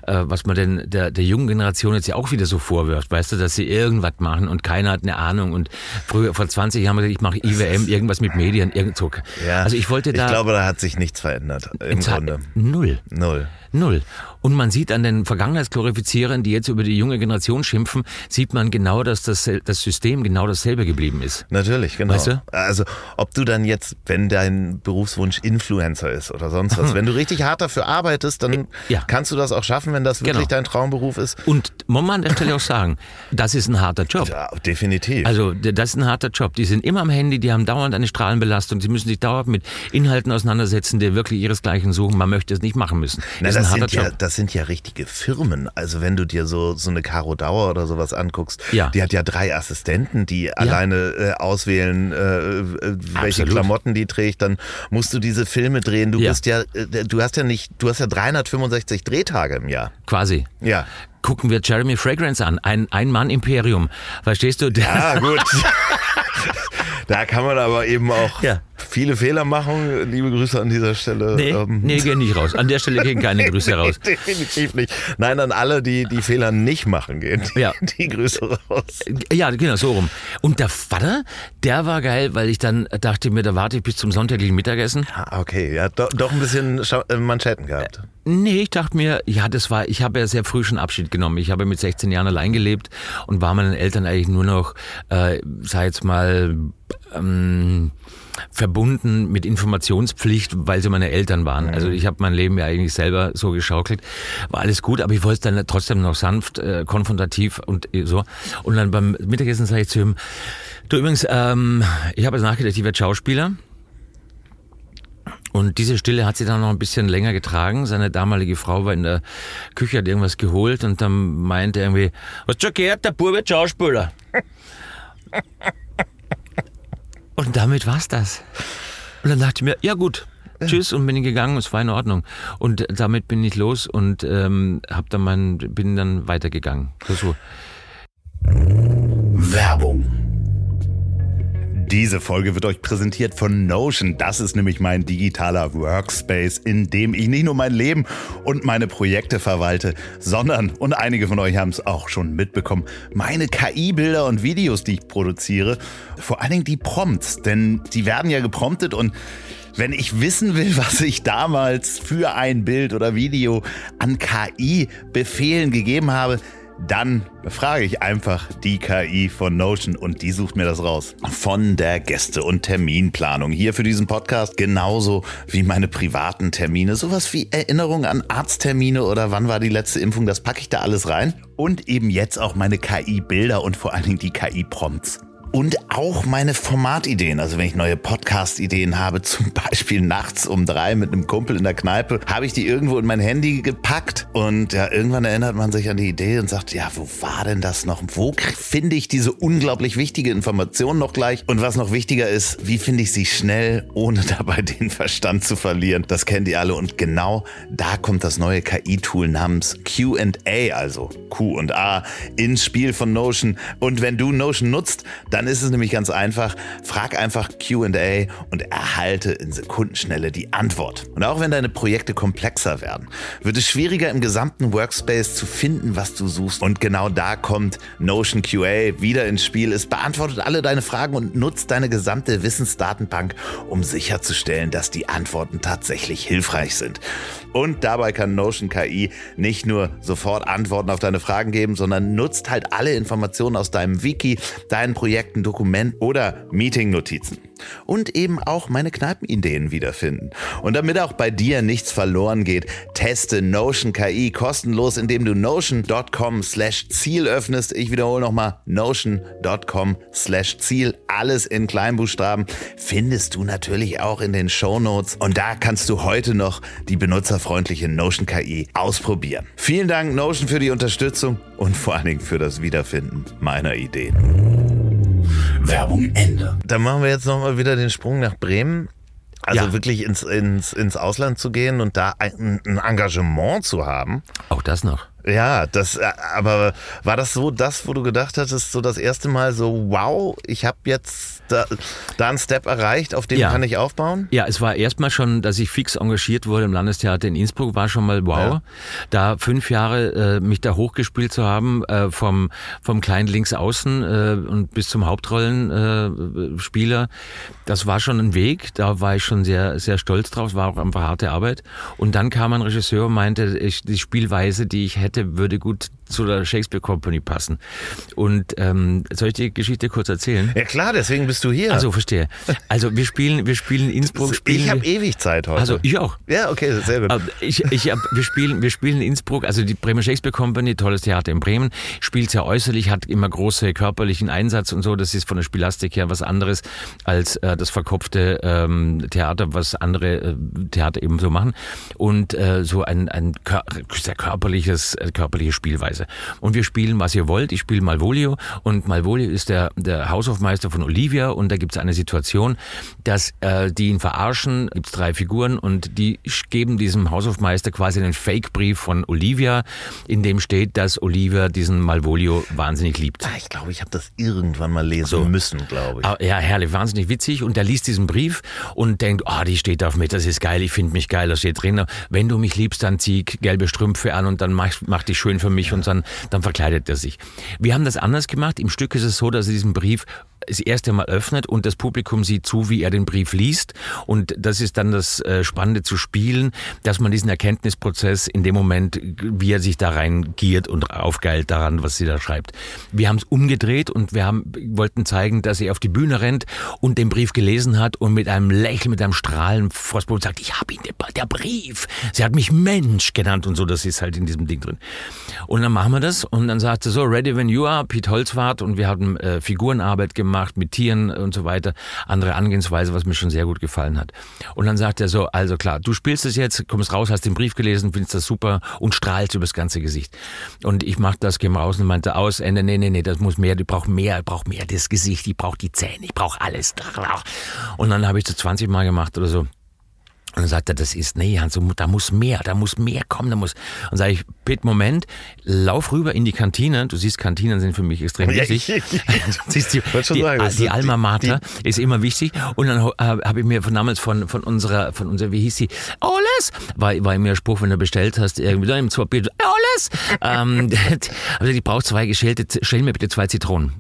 äh, was man denn der der jungen Generation jetzt ja auch wieder so vorwirft, weißt du, dass sie irgendwas machen und keiner hat eine Ahnung und früher vor 20 Jahren haben wir gesagt, ich mache IWM irgendwas mit Medien irgend so. Ja. Also ich wollte da Ich glaube, da hat sich nichts verändert. Im Grunde. null. Null. Null. Und man sieht an den Vergangenheitsglorifizierern, die jetzt über die junge Generation schimpfen, sieht man genau, dass das, das System genau dasselbe geblieben ist. Natürlich, genau. Weißt du? Also, ob du dann jetzt, wenn dein Berufswunsch Influencer ist oder sonst was, wenn du richtig hart dafür arbeitest, dann Hm. Ja. kannst du das auch schaffen, wenn das wirklich Genau. dein Traumberuf ist. Und man muss an der Stelle auch sagen, das ist ein harter Job. Ja, definitiv. Also das ist ein harter Job. Die sind immer am Handy, die haben dauernd eine Strahlenbelastung, sie müssen sich dauernd mit Inhalten auseinandersetzen, die wirklich ihresgleichen suchen. Man möchte es nicht machen müssen. Na, das, harter sind ja, Job. das sind ja richtige Firmen. Also wenn du dir so, so eine Caro Dauer oder sowas anguckst, Ja. die hat ja drei Assistenten, die alleine äh, auswählen, äh, welche Absolut. Klamotten die trägt. Dann musst du diese Filme drehen. Du Ja. bist ja, äh, du hast ja nicht, du hast ja 365 Drehtage im Jahr. Quasi. Ja. Gucken wir Jeremy Fragrance an, ein Ein-Mann-Imperium. Verstehst du? Ah, gut. da kann man aber eben auch Ja. Viele Fehler machen. Liebe Grüße an dieser Stelle. Nee, Ähm, nee, geh nicht raus. An der Stelle gehen keine Grüße raus. Definitiv nicht. Nein, an alle, die die Fehler nicht machen, gehen die, Ja. die Grüße raus. Ja, genau, so rum. Und der Vater, der war geil, weil ich dann dachte mir, da warte ich bis zum sonntaglichen Mittagessen. Ah, okay, ja, do, doch ein bisschen äh, Manschetten gehabt. Nee, ich dachte mir, ja, das war, ich habe ja sehr früh schon Abschied genommen. Ich habe mit 16 Jahren allein gelebt und war meinen Eltern eigentlich nur noch, äh, sei jetzt mal, ähm, verbunden mit Informationspflicht, weil sie meine Eltern waren. Also ich habe mein Leben ja eigentlich selber so geschaukelt. War alles gut, aber ich wollte es dann trotzdem noch sanft, äh, konfrontativ und so. Und dann beim Mittagessen sage ich zu ihm, du übrigens, ähm, ich habe jetzt nachgedacht, ich werde Schauspieler. Und diese Stille hat sie dann noch ein bisschen länger getragen. Seine damalige Frau war in der Küche, hat irgendwas geholt und dann meinte er irgendwie, du schon gehört, der Bub wird Schauspieler. und damit war's das. Und dann dachte ich mir, ja gut, tschüss und bin gegangen, es war in Ordnung. Und damit bin ich los und ähm, hab dann mein, bin dann weitergegangen. So. Diese Folge wird euch präsentiert von Notion. Das ist nämlich mein digitaler Workspace, in dem ich nicht nur mein Leben und meine Projekte verwalte, sondern, und einige von euch haben es auch schon mitbekommen, meine KI-Bilder und Videos, die ich produziere. Vor allen Dingen die Prompts, denn die werden ja gepromptet und wenn ich wissen will, was ich damals für ein Bild oder Video an KI-Befehlen gegeben habe, dann frage ich einfach die KI von Notion und die sucht mir das raus. Von der Gäste- und Terminplanung hier für diesen Podcast, genauso wie meine privaten Termine. Sowas wie Erinnerungen an Arzttermine oder wann war die letzte Impfung, das packe ich da alles rein. Und eben jetzt auch meine KI-Bilder und vor allen Dingen die KI-Prompts. Und auch meine Formatideen. Also wenn ich neue Podcast-Ideen habe, zum Beispiel nachts um drei mit einem Kumpel in der Kneipe, habe ich die irgendwo in mein Handy gepackt. Und ja, irgendwann erinnert man sich an die Idee und sagt, ja, wo war denn das noch? Wo finde ich diese unglaublich wichtige Information noch gleich? Und was noch wichtiger ist, wie finde ich sie schnell, ohne dabei den Verstand zu verlieren? Das kennt ihr alle. Und genau da kommt das neue KI-Tool namens Q&A, also Q und A, ins Spiel von Notion. Und wenn du Notion nutzt, dann ist es nämlich ganz einfach. Frag einfach QA und erhalte in Sekundenschnelle die Antwort. Und auch wenn deine Projekte komplexer werden, wird es schwieriger im gesamten Workspace zu finden, was du suchst. Und genau da kommt Notion QA wieder ins Spiel. Es beantwortet alle deine Fragen und nutzt deine gesamte Wissensdatenbank, um sicherzustellen, dass die Antworten tatsächlich hilfreich sind. Und dabei kann Notion KI nicht nur sofort Antworten auf deine Fragen geben, sondern nutzt halt alle Informationen aus deinem Wiki, deinen Projekten ausgedruckten Dokumenten oder Meetingnotizen. Und eben auch meine Kneipenideen wiederfinden. Und damit auch bei dir nichts verloren geht, teste Notion KI kostenlos, indem du notion.com slash Ziel öffnest. Ich wiederhole nochmal notion.com slash Ziel. Alles in Kleinbuchstaben findest du natürlich auch in den Show Notes. Und da kannst du heute noch die benutzerfreundliche Notion KI ausprobieren. Vielen Dank Notion für die Unterstützung und vor allen Dingen für das Wiederfinden meiner Ideen. Werbung Ende. Dann machen wir jetzt nochmal wieder den Sprung nach Bremen. Also Ja. wirklich ins, ins, ins Ausland zu gehen und da ein, ein Engagement zu haben. Auch das noch. Ja, das, äh, aber war das so das, wo du gedacht hattest, so das erste Mal so, wow, ich habe jetzt da, da einen Step erreicht, auf dem Ja. kann ich aufbauen? Ja, es war erstmal schon, dass ich fix engagiert wurde im Landestheater in Innsbruck, war schon mal wow. Ja. Da fünf Jahre äh, mich da hochgespielt zu haben, äh, vom, vom kleinen Linksaußen äh, und bis zum Hauptrollenspieler, äh, das war schon ein Weg. Da war ich schon sehr, sehr stolz drauf. War auch einfach harte Arbeit. Und dann kam ein Regisseur und meinte, ich, die Spielweise, die ich hätte, würde gut zu der Shakespeare Company passen. Und ähm, soll ich die Geschichte kurz erzählen? Ja klar, deswegen bist du hier. Also verstehe. Also wir spielen, wir spielen Innsbruck. Spielen ich habe ewig Zeit heute. Also ich auch. ja, okay, sehr gut. Aber Ich, ich hab, wir spielen, wir spielen in Innsbruck, also die Bremer Shakespeare Company, tolles Theater in Bremen, spielt sehr äußerlich, hat immer große körperlichen Einsatz und so. Das ist von der Spielastik her was anderes als äh, das verkopfte ähm, Theater, was andere äh, Theater eben so machen. Und äh, so ein, ein sehr körperliches, äh, körperliche Spielweise. Und wir spielen, was ihr wollt. Ich spiele Malvolio und Malvolio ist der, der Haushofmeister von Olivia und da gibt es eine Situation, dass äh, die ihn verarschen, gibt es drei Figuren und die geben diesem Haushofmeister quasi einen Fake-Brief von Olivia, in dem steht, dass Olivia diesen Malvolio wahnsinnig liebt. Ah, ich glaube, ich habe das irgendwann mal lesen So. müssen, glaube ich. Ah, Ja, herrlich, wahnsinnig witzig. Und der liest diesen Brief und denkt, ah, die steht auf mich, das ist geil, ich finde mich geil, da steht drin, wenn du mich liebst, dann zieh gelbe Strümpfe an und dann mach, mach dich schön für mich und dann, dann verkleidet er sich. Wir haben das anders gemacht. Im Stück ist es so, dass er diesen Brief das erste Mal öffnet und das Publikum sieht zu, wie er den Brief liest. Und das ist dann das äh, Spannende zu spielen, dass man diesen Erkenntnisprozess in dem Moment, wie er sich da reingiert und aufgeilt daran, was sie da schreibt. Wir haben es umgedreht und wir haben, wollten zeigen, dass er auf die Bühne rennt und den Brief gelesen hat und mit einem Lächeln, mit einem Strahlen vor das Publikum sagt, ich habe ihn, der, Brief. Sie hat mich Mensch genannt und so, das ist halt in diesem Ding drin. Und dann machen wir das und dann sagte so, ready when you are, Pete Holzwart und wir haben äh, Figurenarbeit gemacht mit Tieren und so weiter, andere Angehensweise, was mir schon sehr gut gefallen hat. Und dann sagt er so, also klar, du spielst es jetzt, kommst raus, hast den Brief gelesen, findest das super und strahlst übers ganze Gesicht. Und ich mach das, geh mal raus und meinte aus, Ende, nee, nee, nee, das muss mehr, ich brauche mehr, ich brauche mehr das Gesicht, ich brauche die Zähne, ich brauche alles. Und dann habe ich das 20 Mal gemacht oder so. Und dann sagt er, das ist, nee, Hans, da muss mehr, da muss mehr kommen, da muss. Und sage ich, Pitt, Moment, lauf rüber in die Kantine. Du siehst, Kantinen sind für mich extrem Ja, wichtig. ich- Du siehst, die, die, sagen, die ist Alma die- Mater ist immer wichtig. Und dann äh, habe ich mir von damals von, von unserer, von unserer, wie hieß sie? Oles! War, war der Spruch, wenn du bestellt hast, irgendwie, dann im zwei Bier, Oles! ähm, also ich brauche zwei geschälte, stell mir bitte zwei Zitronen.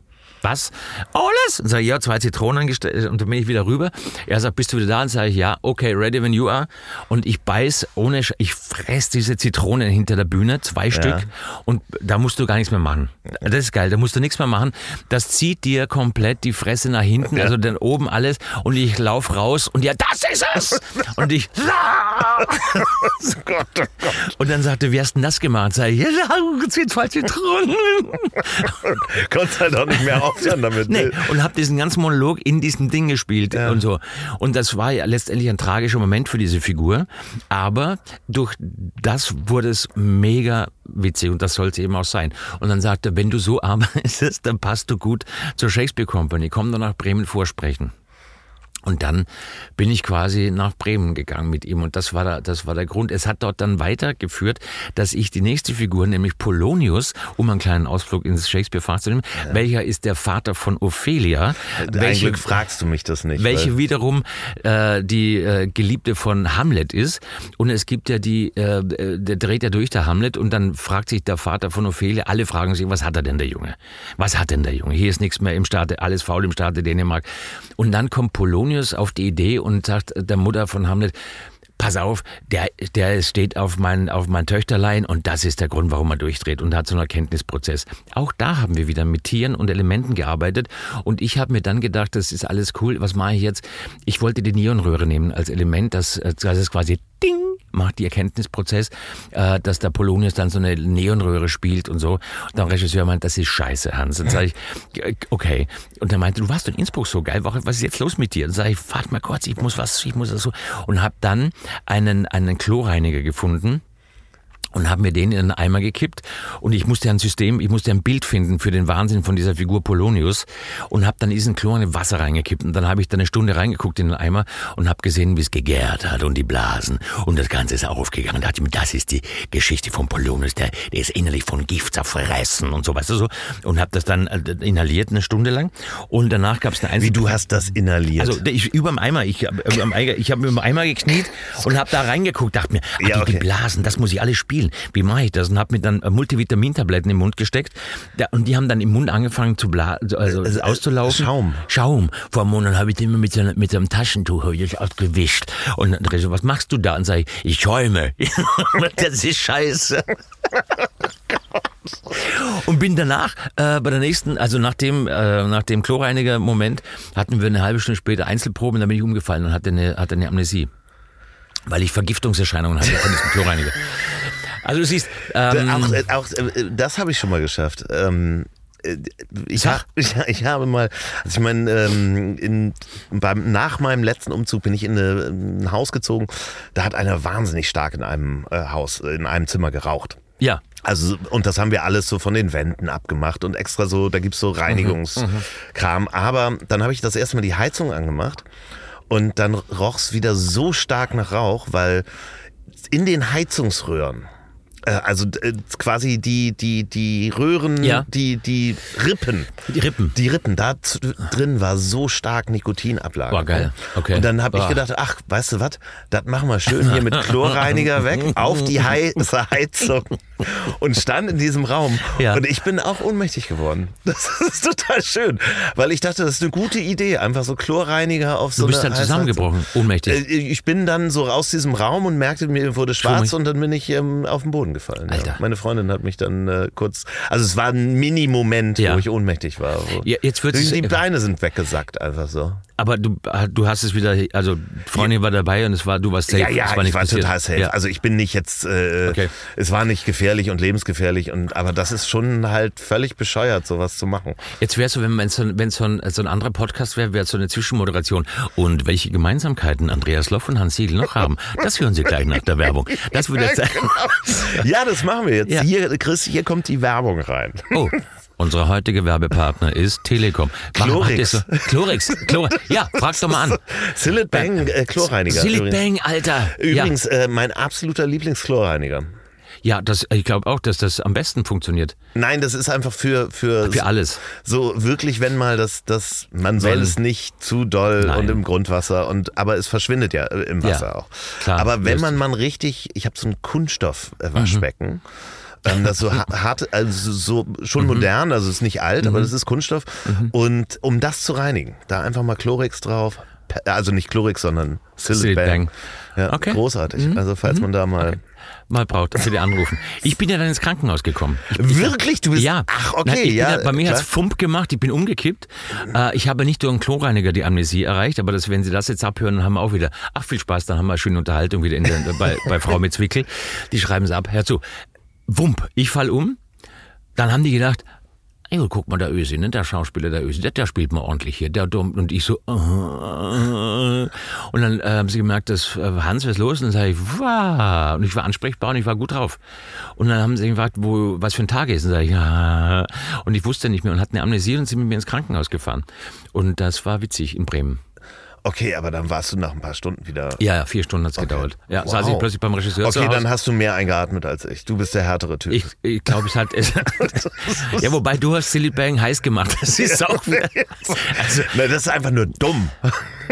Was? Alles? Und sage ich, ja, zwei Zitronen gestellt und dann bin ich wieder rüber. Er sagt, bist du wieder da? Und sage ich, ja, okay, ready when you are. Und ich beiß ohne, Sch ich fress diese Zitronen hinter der Bühne, zwei Stück. Und da musst du gar nichts mehr machen. Das ist geil, da musst du nichts mehr machen. Das zieht dir komplett die Fresse nach hinten, also dann oben alles. Und ich lauf raus und ja, das ist es! Und ich, oh Gott, oh Gott. und dann sagte, wie hast du denn das gemacht? Sag ich, ja, zwei Zitronen. Konntest halt auch nicht mehr aufhören damit. Nee, und habe diesen ganzen Monolog in diesem Ding gespielt Ja. und so. Und das war ja letztendlich ein tragischer Moment für diese Figur. Aber durch das wurde es mega witzig und das sollte eben auch sein. Und dann sagte er, wenn du so arbeitest, dann passt du gut zur Shakespeare Company. Komm doch nach Bremen vorsprechen. Und dann bin ich quasi nach Bremen gegangen mit ihm und das war der, das war der Grund. Es hat dort dann weitergeführt, dass ich die nächste Figur, nämlich Polonius, um einen kleinen Ausflug ins Shakespeare-Fach zu nehmen, welcher ist der Vater von Ophelia, Ein welche, Glück fragst du mich das nicht. welche wiederum äh, die äh, Geliebte von Hamlet ist. Und es gibt ja die, äh, der dreht ja durch der Hamlet und dann fragt sich der Vater von Ophelia, alle fragen sich, was hat er denn der Junge? Was hat denn der Junge? Hier ist nichts mehr im Staate, alles faul im Staate Dänemark. Und dann kommt Polonius auf die Idee und sagt der Mutter von Hamlet, pass auf, der, der steht auf mein, auf mein Töchterlein und das ist der Grund, warum er durchdreht und hat so einen Erkenntnisprozess. Auch da haben wir wieder mit Tieren und Elementen gearbeitet und ich habe mir dann gedacht, das ist alles cool, was mache ich jetzt? Ich wollte die Neonröhre nehmen als Element, das, das ist quasi Ding macht die Erkenntnisprozess, äh, dass der Polonius dann so eine Neonröhre spielt und so. Und der Regisseur meint, das ist scheiße, Hans. Und sage ich, okay. Und er meinte, du warst in Innsbruck so geil, was ist jetzt los mit dir? Und sage ich, warte mal kurz, ich muss was, ich muss das so. Und habe dann einen, einen Kloreiniger gefunden und habe mir den in einen Eimer gekippt und ich musste ein System, ich musste ein Bild finden für den Wahnsinn von dieser Figur Polonius und habe dann diesen Chlor in Wasser reingekippt und dann habe ich da eine Stunde reingeguckt in den Eimer und habe gesehen, wie es gegärt hat und die Blasen und das Ganze ist aufgegangen. Da dachte ich mir, das ist die Geschichte von Polonius, der, der ist innerlich von Gift zerfressen und so, weißt du so und habe das dann äh, inhaliert eine Stunde lang und danach gab es eine Einzel Wie du hast das inhaliert? Also ich über dem Eimer, ich habe über hab über dem Eimer gekniet und habe da reingeguckt, dachte mir, ach, ja, okay. die Blasen, das muss ich alles spielen spielen. Wie mache ich das? Und habe mir dann Multivitamintabletten im Mund gesteckt. Und die haben dann im Mund angefangen zu bla also äh, auszulaufen. Schaum. Schaum. Vor einem Monat habe ich den immer mit so, mit so einem Taschentuch ich ausgewischt. Und dann so, was machst du da? Und sage ich, ich schäume. das ist scheiße. Und bin danach äh, bei der nächsten, also nach dem, äh, nach dem Chlorreiniger-Moment, hatten wir eine halbe Stunde später Einzelproben, da bin ich umgefallen und hatte eine, hatte eine Amnesie. Weil ich Vergiftungserscheinungen hatte von diesem Chlorreiniger. Also du siehst. Ähm, auch, äh, auch, äh, das habe ich schon mal geschafft. Ähm, äh, ich, hab, ich, ich, habe mal, also ich meine, ähm, beim, nach meinem letzten Umzug bin ich in eine, ein Haus gezogen. Da hat einer wahnsinnig stark in einem äh, Haus, in einem Zimmer geraucht. Ja. Also, und das haben wir alles so von den Wänden abgemacht und extra so, da gibt es so Reinigungskram. Mhm, Aber dann habe ich das erste Mal die Heizung angemacht und dann roch es wieder so stark nach Rauch, weil in den Heizungsröhren also äh, quasi die, die, die Röhren, ja. die, die Rippen. Die Rippen. Die Rippen, da drin war so stark Nikotinablage. War geil. Okay. Und dann habe ich gedacht, ach, weißt du was, das machen wir schön hier mit Chlorreiniger weg, auf die heiße Heizung und stand in diesem Raum. Ja. Und ich bin auch ohnmächtig geworden. Das ist total schön, weil ich dachte, das ist eine gute Idee, einfach so Chlorreiniger auf so Du bist dann zusammengebrochen, ohnmächtig. Äh, ich bin dann so aus diesem Raum und merkte, mir wurde schwarz und dann bin ich ähm, auf den Boden gefallen. Alter. Ja. Meine Freundin hat mich dann äh, kurz, also es war ein Mini-Moment, ja. wo ich ohnmächtig war. Ja, jetzt wird die, die Beine sind weggesackt, einfach so. Aber du, du hast es wieder, also Freundin war dabei und es war, du warst safe. Ja, ja, war ich war passiert. total safe. Ja. Also ich bin nicht jetzt, äh, okay. es war nicht gefährlich und lebensgefährlich und, aber das ist schon halt völlig bescheuert, sowas zu machen. Jetzt wärst du, wenn es so, wenn so, ein, so ein anderer Podcast wäre, wäre es so eine Zwischenmoderation. Und welche Gemeinsamkeiten Andreas Loff und Hans Siegel noch haben, das hören Sie gleich nach der Werbung. Das würde jetzt genau. Ja, das machen wir jetzt. Ja. Hier, Chris, hier kommt die Werbung rein. Oh. Unser heutiger Werbepartner ist Telekom. Chlorix. So. Chlorix. Chlor ja, frag doch mal an. Sillet Bang äh, Chlorreiniger. Sillet Bang, Alter. Übrigens, ja. äh, mein absoluter Lieblingschlorreiniger. Ja, das, ich glaube auch, dass das am besten funktioniert. Nein, das ist einfach für für, für alles. So wirklich, wenn mal das, das man soll wenn. es nicht zu doll Nein. und im Grundwasser und aber es verschwindet ja äh, im Wasser ja, auch. Klar, aber wenn man man richtig, ich habe so ein Kunststoffwaschbecken. Mhm ähm, das so hart, also so schon mhm. modern, also es ist nicht alt, mhm. aber das ist Kunststoff. Mhm. Und um das zu reinigen, da einfach mal Chlorix drauf, also nicht Chlorix, sondern Silent Bang. Ja, okay. Großartig. Mhm. Also falls man da mal okay mal braucht, dass wir dir anrufen. Ich bin ja dann ins Krankenhaus gekommen. Ich, Wirklich? Du bist. Ja. Ach, okay. ja, da, bei mir hat es Fump gemacht, ich bin umgekippt. Äh, ich habe nicht durch einen Kloreiniger die Amnesie erreicht, aber das, wenn Sie das jetzt abhören, dann haben wir auch wieder, ach viel Spaß, dann haben wir eine schöne Unterhaltung wieder der, bei, bei Frau mit Zwickel. Die schreiben es ab. Hör zu, Wump, ich fall um. Dann haben die gedacht, Ey, guck mal, der Ösi, ne? der Schauspieler, der Ösi, der, der spielt mal ordentlich hier, der dumm. Und ich so, uh, und dann äh, haben sie gemerkt, dass äh, Hans, was ist los? Und dann sage ich, wow. Und ich war ansprechbar und ich war gut drauf. Und dann haben sie gefragt, wo, was für ein Tag ist. Und sage ich, ja. Und ich wusste nicht mehr und hatten eine Amnesie und sind mit mir ins Krankenhaus gefahren. Und das war witzig in Bremen. Okay, aber dann warst du nach ein paar Stunden wieder. Ja, ja vier Stunden hat's okay. gedauert. Ja, wow. saß ich plötzlich beim Regisseur. Okay, dann hast du mehr eingeatmet als ich. Du bist der härtere Typ. Ich, ich glaube, es hat. ja, wobei du hast Silly Bang heiß gemacht. Das ist auch. also, Na, das ist einfach nur dumm.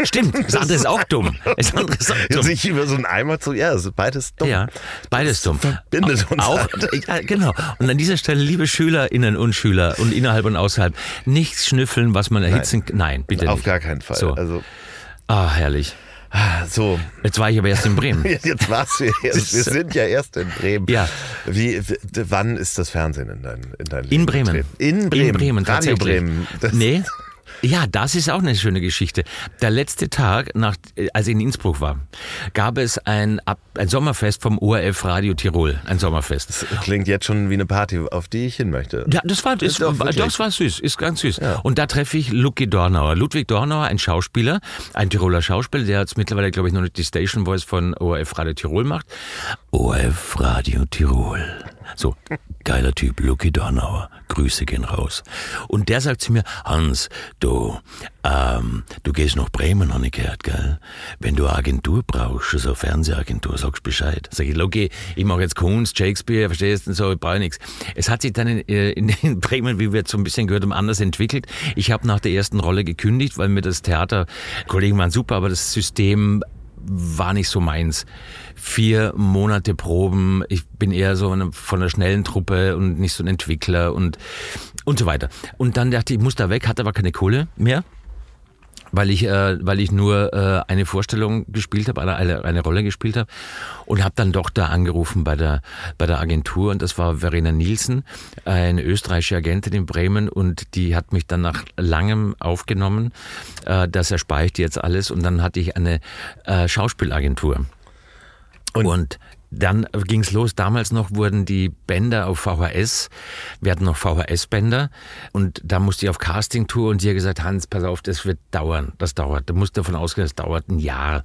Stimmt, das andere ist auch dumm. Das andere ist auch dumm. Sich über so einen Eimer zu. Ja, das ist beides dumm. Ja, beides dumm. Verbindet uns. Auch, ja, genau. Und an dieser Stelle, liebe SchülerInnen und Schüler und innerhalb und außerhalb, nichts schnüffeln, was man erhitzen. Nein, Nein bitte Auf nicht. gar keinen Fall. So. Also. Ah, herrlich. So, Jetzt war ich aber erst in Bremen. jetzt warst du erst. Wir sind ja erst in Bremen. Ja. Wie, wann ist das Fernsehen in dein, in dein Leben In Bremen. In Bremen. In Bremen, Radio tatsächlich. Bremen. Das, nee. Ja, das ist auch eine schöne Geschichte. Der letzte Tag, nach, äh, als ich in Innsbruck war, gab es ein, ein Sommerfest vom ORF Radio Tirol. Ein Sommerfest. Klingt jetzt schon wie eine Party, auf die ich hin möchte. Ja, das war, das, Ist doch das war süß, ist ganz süß. Und da treffe ich Lucky Dornauer. Ludwig Dornauer, ein Schauspieler, ein Tiroler Schauspieler, der jetzt mittlerweile, glaube ich, noch nicht die Station Voice von ORF Radio Tirol macht. ORF Radio Tirol. So, geiler Typ, Lucky Dornauer. Grüße gehen raus. Und der sagt zu mir, Hans, du, ähm, du gehst nach Bremen, habe ich gehört, gell? Wenn du eine Agentur brauchst, so eine Fernsehagentur, sagst Bescheid. Sag ich, Lucky, ich mache jetzt Kunst, Shakespeare, verstehst du, so, ich brauche nichts. Es hat sich dann in, äh, in, in Bremen, wie wir jetzt so ein bisschen gehört haben, anders entwickelt. Ich habe nach der ersten Rolle gekündigt, weil mir das Theater, Kollegen waren super, aber das System war nicht so meins. Vier Monate Proben, ich bin eher so von einer schnellen Truppe und nicht so ein Entwickler und, und so weiter. Und dann dachte ich, ich muss da weg, hatte aber keine Kohle mehr weil ich, äh, weil ich nur äh, eine Vorstellung gespielt habe, eine, eine, eine Rolle gespielt habe und habe dann doch da angerufen bei der, bei der Agentur und das war Verena Nielsen, eine österreichische Agentin in Bremen und die hat mich dann nach langem aufgenommen. Äh, das erspare ich dir jetzt alles und dann hatte ich eine äh, Schauspielagentur. Und, dann ging's los. Damals noch wurden die Bänder auf VHS. Wir hatten noch VHS-Bänder. Und da musste ich auf Casting-Tour und sie hat gesagt, Hans, pass auf, das wird dauern. Das dauert. Da musst du davon ausgehen, das dauert ein Jahr.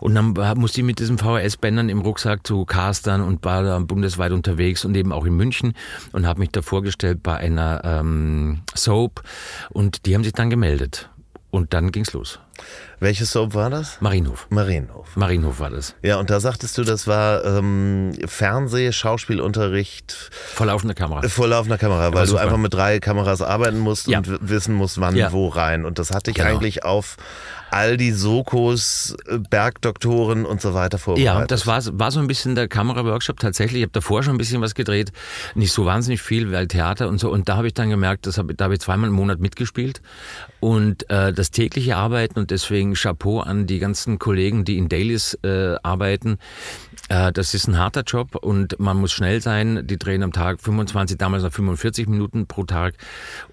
Und dann musste ich mit diesen VHS-Bändern im Rucksack zu Castern und war da bundesweit unterwegs und eben auch in München und habe mich da vorgestellt bei einer ähm, Soap. Und die haben sich dann gemeldet. Und dann ging's los. Welches Soap war das? Marienhof. Marienhof. Marienhof war das. Ja, und da sagtest du, das war ähm, Fernseh, Schauspielunterricht Vor laufender Kamera. vor laufender Kamera, weil du super. einfach mit drei Kameras arbeiten musst Ja. und wissen musst, wann Ja. wo rein. Und das hat dich Genau. eigentlich auf all die Sokos, äh, Bergdoktoren und so weiter vorbereitet. Ja, das war, war so ein bisschen der Kameraworkshop tatsächlich. Ich habe davor schon ein bisschen was gedreht, nicht so wahnsinnig viel, weil Theater und so. Und da habe ich dann gemerkt, das hab, da habe ich zweimal im Monat mitgespielt. Und äh, das tägliche Arbeiten und deswegen Chapeau an die ganzen Kollegen, die in Dailies äh, arbeiten. Äh, das ist ein harter Job und man muss schnell sein. Die drehen am Tag 25, damals noch 45 Minuten pro Tag.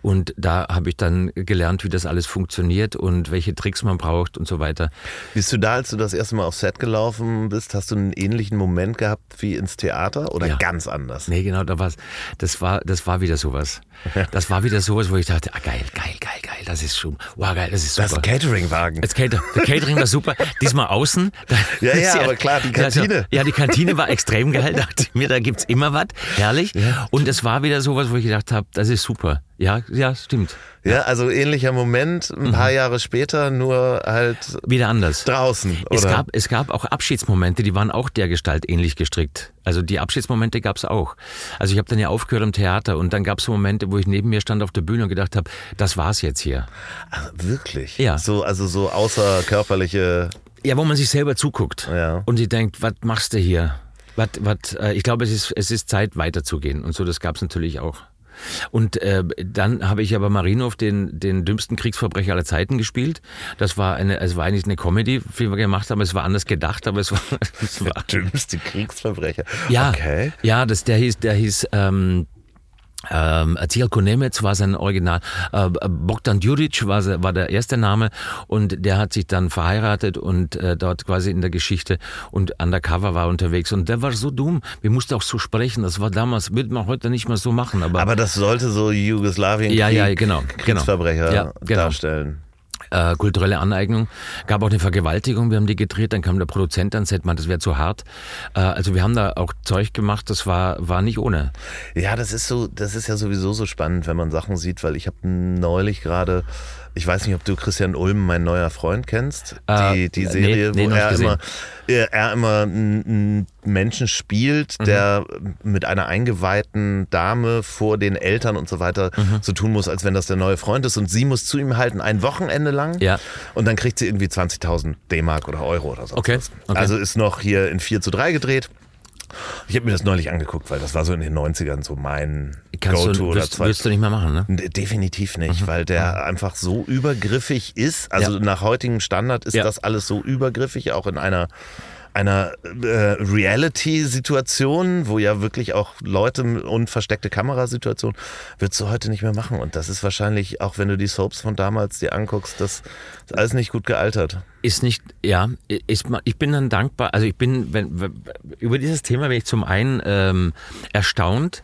Und da habe ich dann gelernt, wie das alles funktioniert und welche Tricks man braucht und so weiter. Bist du da, als du das erste Mal auf Set gelaufen bist, hast du einen ähnlichen Moment gehabt wie ins Theater oder Ja. ganz anders? Nee, genau, da war's. Das war, das war wieder sowas. Das war wieder sowas, wo ich dachte, ah, geil, geil, geil, geil, das ist schon, wow, geil, das ist Das super. ist ein Cateringwagen. Das Cater, der Catering war super. Diesmal außen. Da- Ja, ja, aber klar, die Ja, so- Kantine. Ja, die Kantine war extrem geil. Dachte ich mir, da gibt's immer was. Herrlich. Und es war wieder sowas, wo ich gedacht habe, das ist super. Ja, ja, stimmt. Ja, also ähnlicher Moment, ein paar Jahre später, nur halt Wieder anders. draußen. Oder? Es gab, es gab auch Abschiedsmomente, die waren auch der Gestalt ähnlich gestrickt. Also die Abschiedsmomente gab's auch. Also ich habe dann ja aufgehört am Theater und dann gab's so Momente, wo ich neben mir stand auf der Bühne und gedacht habe, das war's jetzt hier. Ach, wirklich? Ja. So, also so außerkörperliche. Ja, wo man sich selber zuguckt Ja. und sie denkt, was machst du hier? Was, was, äh, ich glaube, es ist, es ist Zeit, weiterzugehen. Und so, das gab's natürlich auch. Und äh, dann habe ich aber Marinov, den, den dümmsten Kriegsverbrecher aller Zeiten, gespielt. Das war eine, es war eigentlich eine Comedy, wie wir gemacht haben. Es war anders gedacht, aber es war, es war Dümmste Kriegsverbrecher. Ja, Okay. ja, das, der hieß, der hieß ähm, ähm, Zielko Nemec war sein Original. Äh, Bogdan Djuric war, war der erste Name und der hat sich dann verheiratet und äh, dort quasi in der Geschichte und undercover war unterwegs und der war so dumm. Wir mussten auch so sprechen. Das war damals, würde man heute nicht mehr so machen. Aber, Aber das sollte so Jugoslawien Ja, ja, genau, genau. Kriegsverbrecher Ja, genau. darstellen. Äh, kulturelle Aneignung. Gab auch eine Vergewaltigung, wir haben die gedreht, dann kam der Produzent ans Set, meinte, das wäre zu hart. Äh, also wir haben da auch Zeug gemacht, das war, war nicht ohne. Ja, das ist so, das ist ja sowieso so spannend, wenn man Sachen sieht, weil ich habe neulich gerade, ich weiß nicht, ob du Christian Ulm, mein neuer Freund, kennst, Äh, die, die nee, Serie, nee, wo noch er immer, er, er immer einen Menschen spielt, Mhm. der mit einer eingeweihten Dame vor den Eltern und so weiter Mhm. so tun muss, als wenn das der neue Freund ist und sie muss zu ihm halten, ein Wochenende lang Ja. und dann kriegt sie irgendwie 20.000 D-Mark oder Euro oder so. Okay, okay. Also ist noch hier in 4 zu 3 gedreht. Ich habe mir das neulich angeguckt, weil das war so in den 90ern so mein Go-To oder willst, zwei. willst du nicht mehr machen, ne? Nee, Definitiv nicht, weil der einfach so übergriffig ist. Also Ja. nach heutigem Standard ist Ja. das alles so übergriffig, auch in einer einer äh, Reality-Situation, wo ja wirklich auch Leute und versteckte Kamerasituation, würdest du heute nicht mehr machen. Und das ist wahrscheinlich, auch wenn du die Soaps von damals dir anguckst, das ist alles nicht gut gealtert. Ist nicht, ja, ist, ich bin dann dankbar, also ich bin, wenn, über dieses Thema bin ich zum einen ähm, erstaunt,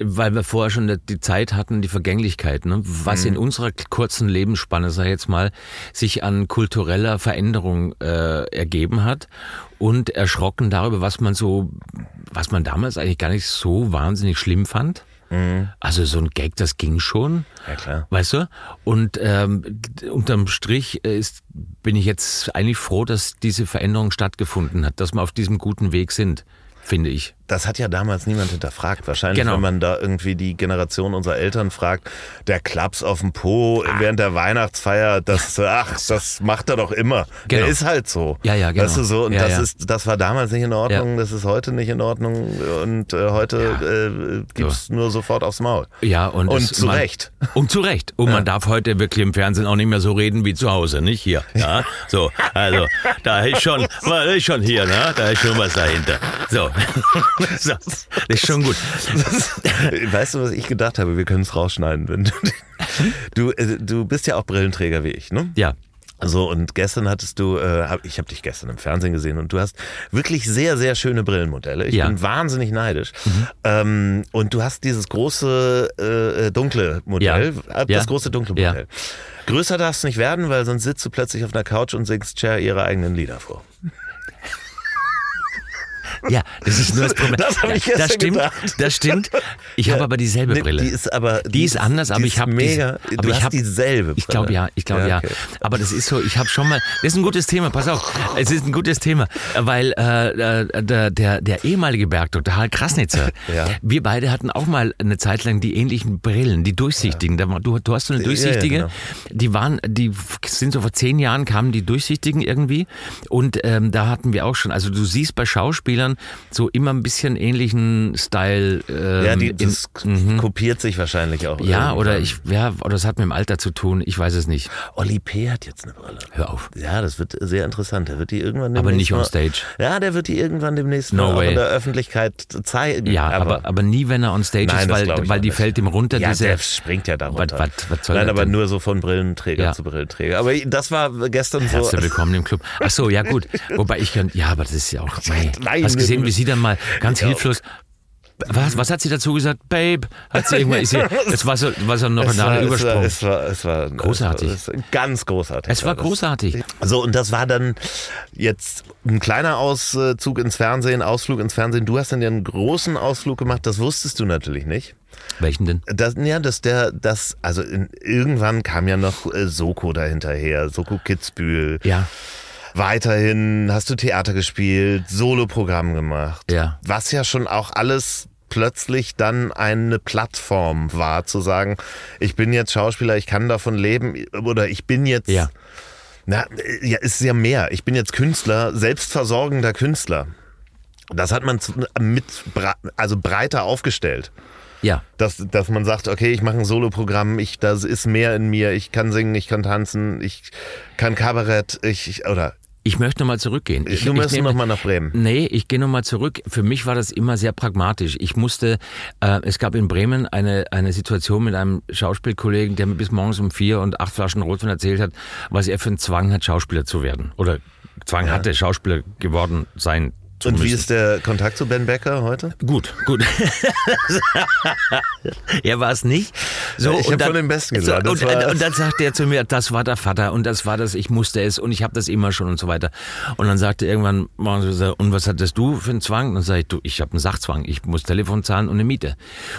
weil wir vorher schon die Zeit hatten, die Vergänglichkeit, ne? was in unserer kurzen Lebensspanne, sag ich jetzt mal, sich an kultureller Veränderung äh, ergeben hat und erschrocken darüber, was man so, was man damals eigentlich gar nicht so wahnsinnig schlimm fand. Also so ein Gag, das ging schon. Ja, klar. Weißt du? Und ähm, unterm Strich äh, ist, bin ich jetzt eigentlich froh, dass diese Veränderung stattgefunden hat, dass wir auf diesem guten Weg sind, finde ich. Das hat ja damals niemand hinterfragt. Wahrscheinlich, Genau. wenn man da irgendwie die Generation unserer Eltern fragt, der Klaps auf dem Po Ah. während der Weihnachtsfeier, das, ach, das macht er doch immer. Der Genau. ist halt so. Ja, ja, genau. Weißt du so, und Ja, das ja. ist, das war damals nicht in Ordnung, das ist heute nicht in Ordnung und äh, heute äh, gibt's nur sofort aufs Maul. Ja, und, Und zu man, Recht. Und zu Recht. Und man darf heute wirklich im Fernsehen auch nicht mehr so reden wie zu Hause, nicht hier. Ja, so, also, da ist schon, da ist schon hier, ne? Da ist schon was dahinter. So, so das ist schon gut. weißt du, was ich gedacht habe? Wir können es rausschneiden. Wenn du, du, äh, du bist ja auch Brillenträger wie ich, ne? Ja, So, und gestern hattest du, äh, hab, ich habe dich gestern im Fernsehen gesehen und du hast wirklich sehr, sehr schöne Brillenmodelle. Ich Ja. bin wahnsinnig neidisch. Ähm, und du hast dieses große, äh, dunkle Modell, Ja. äh, das Ja. große dunkle Ja. Modell. Größer darfst du nicht werden, weil sonst sitzt du plötzlich auf einer Couch und singst Cher ihre eigenen Lieder vor. Ja, das ist nur das Problem. Das hab ja, ich gestern das stimmt, gedacht. das stimmt. Ich habe aber dieselbe Brille. Die ist aber. Die ist anders, aber die ich ist habe mega. Diese, du aber ich hast hab, dieselbe Brille. Ich glaube ja, ich glaube ja. okay. Aber das ist so, ich habe schon mal, das ist ein gutes Thema, pass auf, es ist ein gutes Thema, weil äh, äh, der, der, der ehemalige Bergdoktor Harald Krasnitzer, Ja. wir beide hatten auch mal eine Zeit lang die ähnlichen Brillen, die durchsichtigen. War- Du, du hast so eine Ja, ja, durchsichtige, genau. die waren, die sind so vor zehn Jahren kamen die durchsichtigen irgendwie und ähm, da hatten wir auch schon, also du siehst bei Schauspielern so immer ein bisschen ähnlichen Style. Ähm, Ja, die, in- das kopiert sich wahrscheinlich auch. ja, irgendwann. oder ich, ja, oder das hat mit dem Alter zu tun, ich weiß es nicht. Olli P. hat jetzt eine Brille. Hör auf. Ja, das wird sehr interessant. Der wird die irgendwann Aber nicht on mal- stage. Ja, der wird die irgendwann demnächst No mal way. in der Öffentlichkeit zeigen. Ja, aber, aber, nie, wenn er on stage Nein, ist, weil, weil die nicht. fällt ihm runter, ja, diese. der springt ja darunter. Was- was- was soll Nein, aber denn? nur so von Brillenträger Ja. zu Brillenträger. Aber das war gestern so. Herzlich willkommen im Club. Ach so, ja gut. Wobei ich kann, ja, aber das ist ja auch, mei. Nein, hast gesehen, wie sie dann mal ganz hilflos, was, was hat sie dazu gesagt? Babe, hat sie irgendwann, ist sie, das war so, war so noch war, ein es, war, Übersprung. es, war, es war Großartig. Es war ganz großartig. Es war das. großartig. So, und das war dann jetzt ein kleiner Auszug ins Fernsehen, Ausflug ins Fernsehen. Du hast dann ja einen großen Ausflug gemacht, das wusstest du natürlich nicht. Welchen denn? Das, ja, dass der, das, also in, irgendwann kam ja noch äh, Soko dahinterher, Soko Kitzbühel. Ja, Weiterhin hast du Theater gespielt, Soloprogramm gemacht. Ja. Was ja schon auch alles plötzlich dann eine Plattform war, zu sagen, ich bin jetzt Schauspieler, ich kann davon leben oder ich bin jetzt. Ja. Na, ja, ist ja mehr. Ich bin jetzt Künstler, selbstversorgender Künstler. Das hat man mit, also breiter aufgestellt. ja. Dass, dass man sagt, okay, ich mache ein Soloprogramm, ich, das ist mehr in mir, ich kann singen, ich kann tanzen, ich kann Kabarett, ich, ich oder Ich möchte nochmal zurückgehen. Ich, du möchtest nehme- noch mal nach Bremen. Nee, ich gehe nochmal zurück. Für mich war das immer sehr pragmatisch. Ich musste, äh, es gab in Bremen eine, eine Situation mit einem Schauspielkollegen, der mir bis morgens um vier und acht Flaschen Rotwein erzählt hat, was er für einen Zwang hat, Schauspieler zu werden. Oder Zwang hatte, Schauspieler geworden sein Und wie ist der Kontakt zu Ben Becker heute? Gut, gut. er war es nicht. So, ich und hab dann- von dem Besten so, gesagt, das und, war- und dann sagte er zu mir, das war der Vater und das war das, ich musste es und ich habe das immer schon und so weiter. Und dann sagte er irgendwann, und was hattest du für einen Zwang? Und dann sage ich, du, ich habe einen Sachzwang, ich muss Telefon zahlen und eine Miete.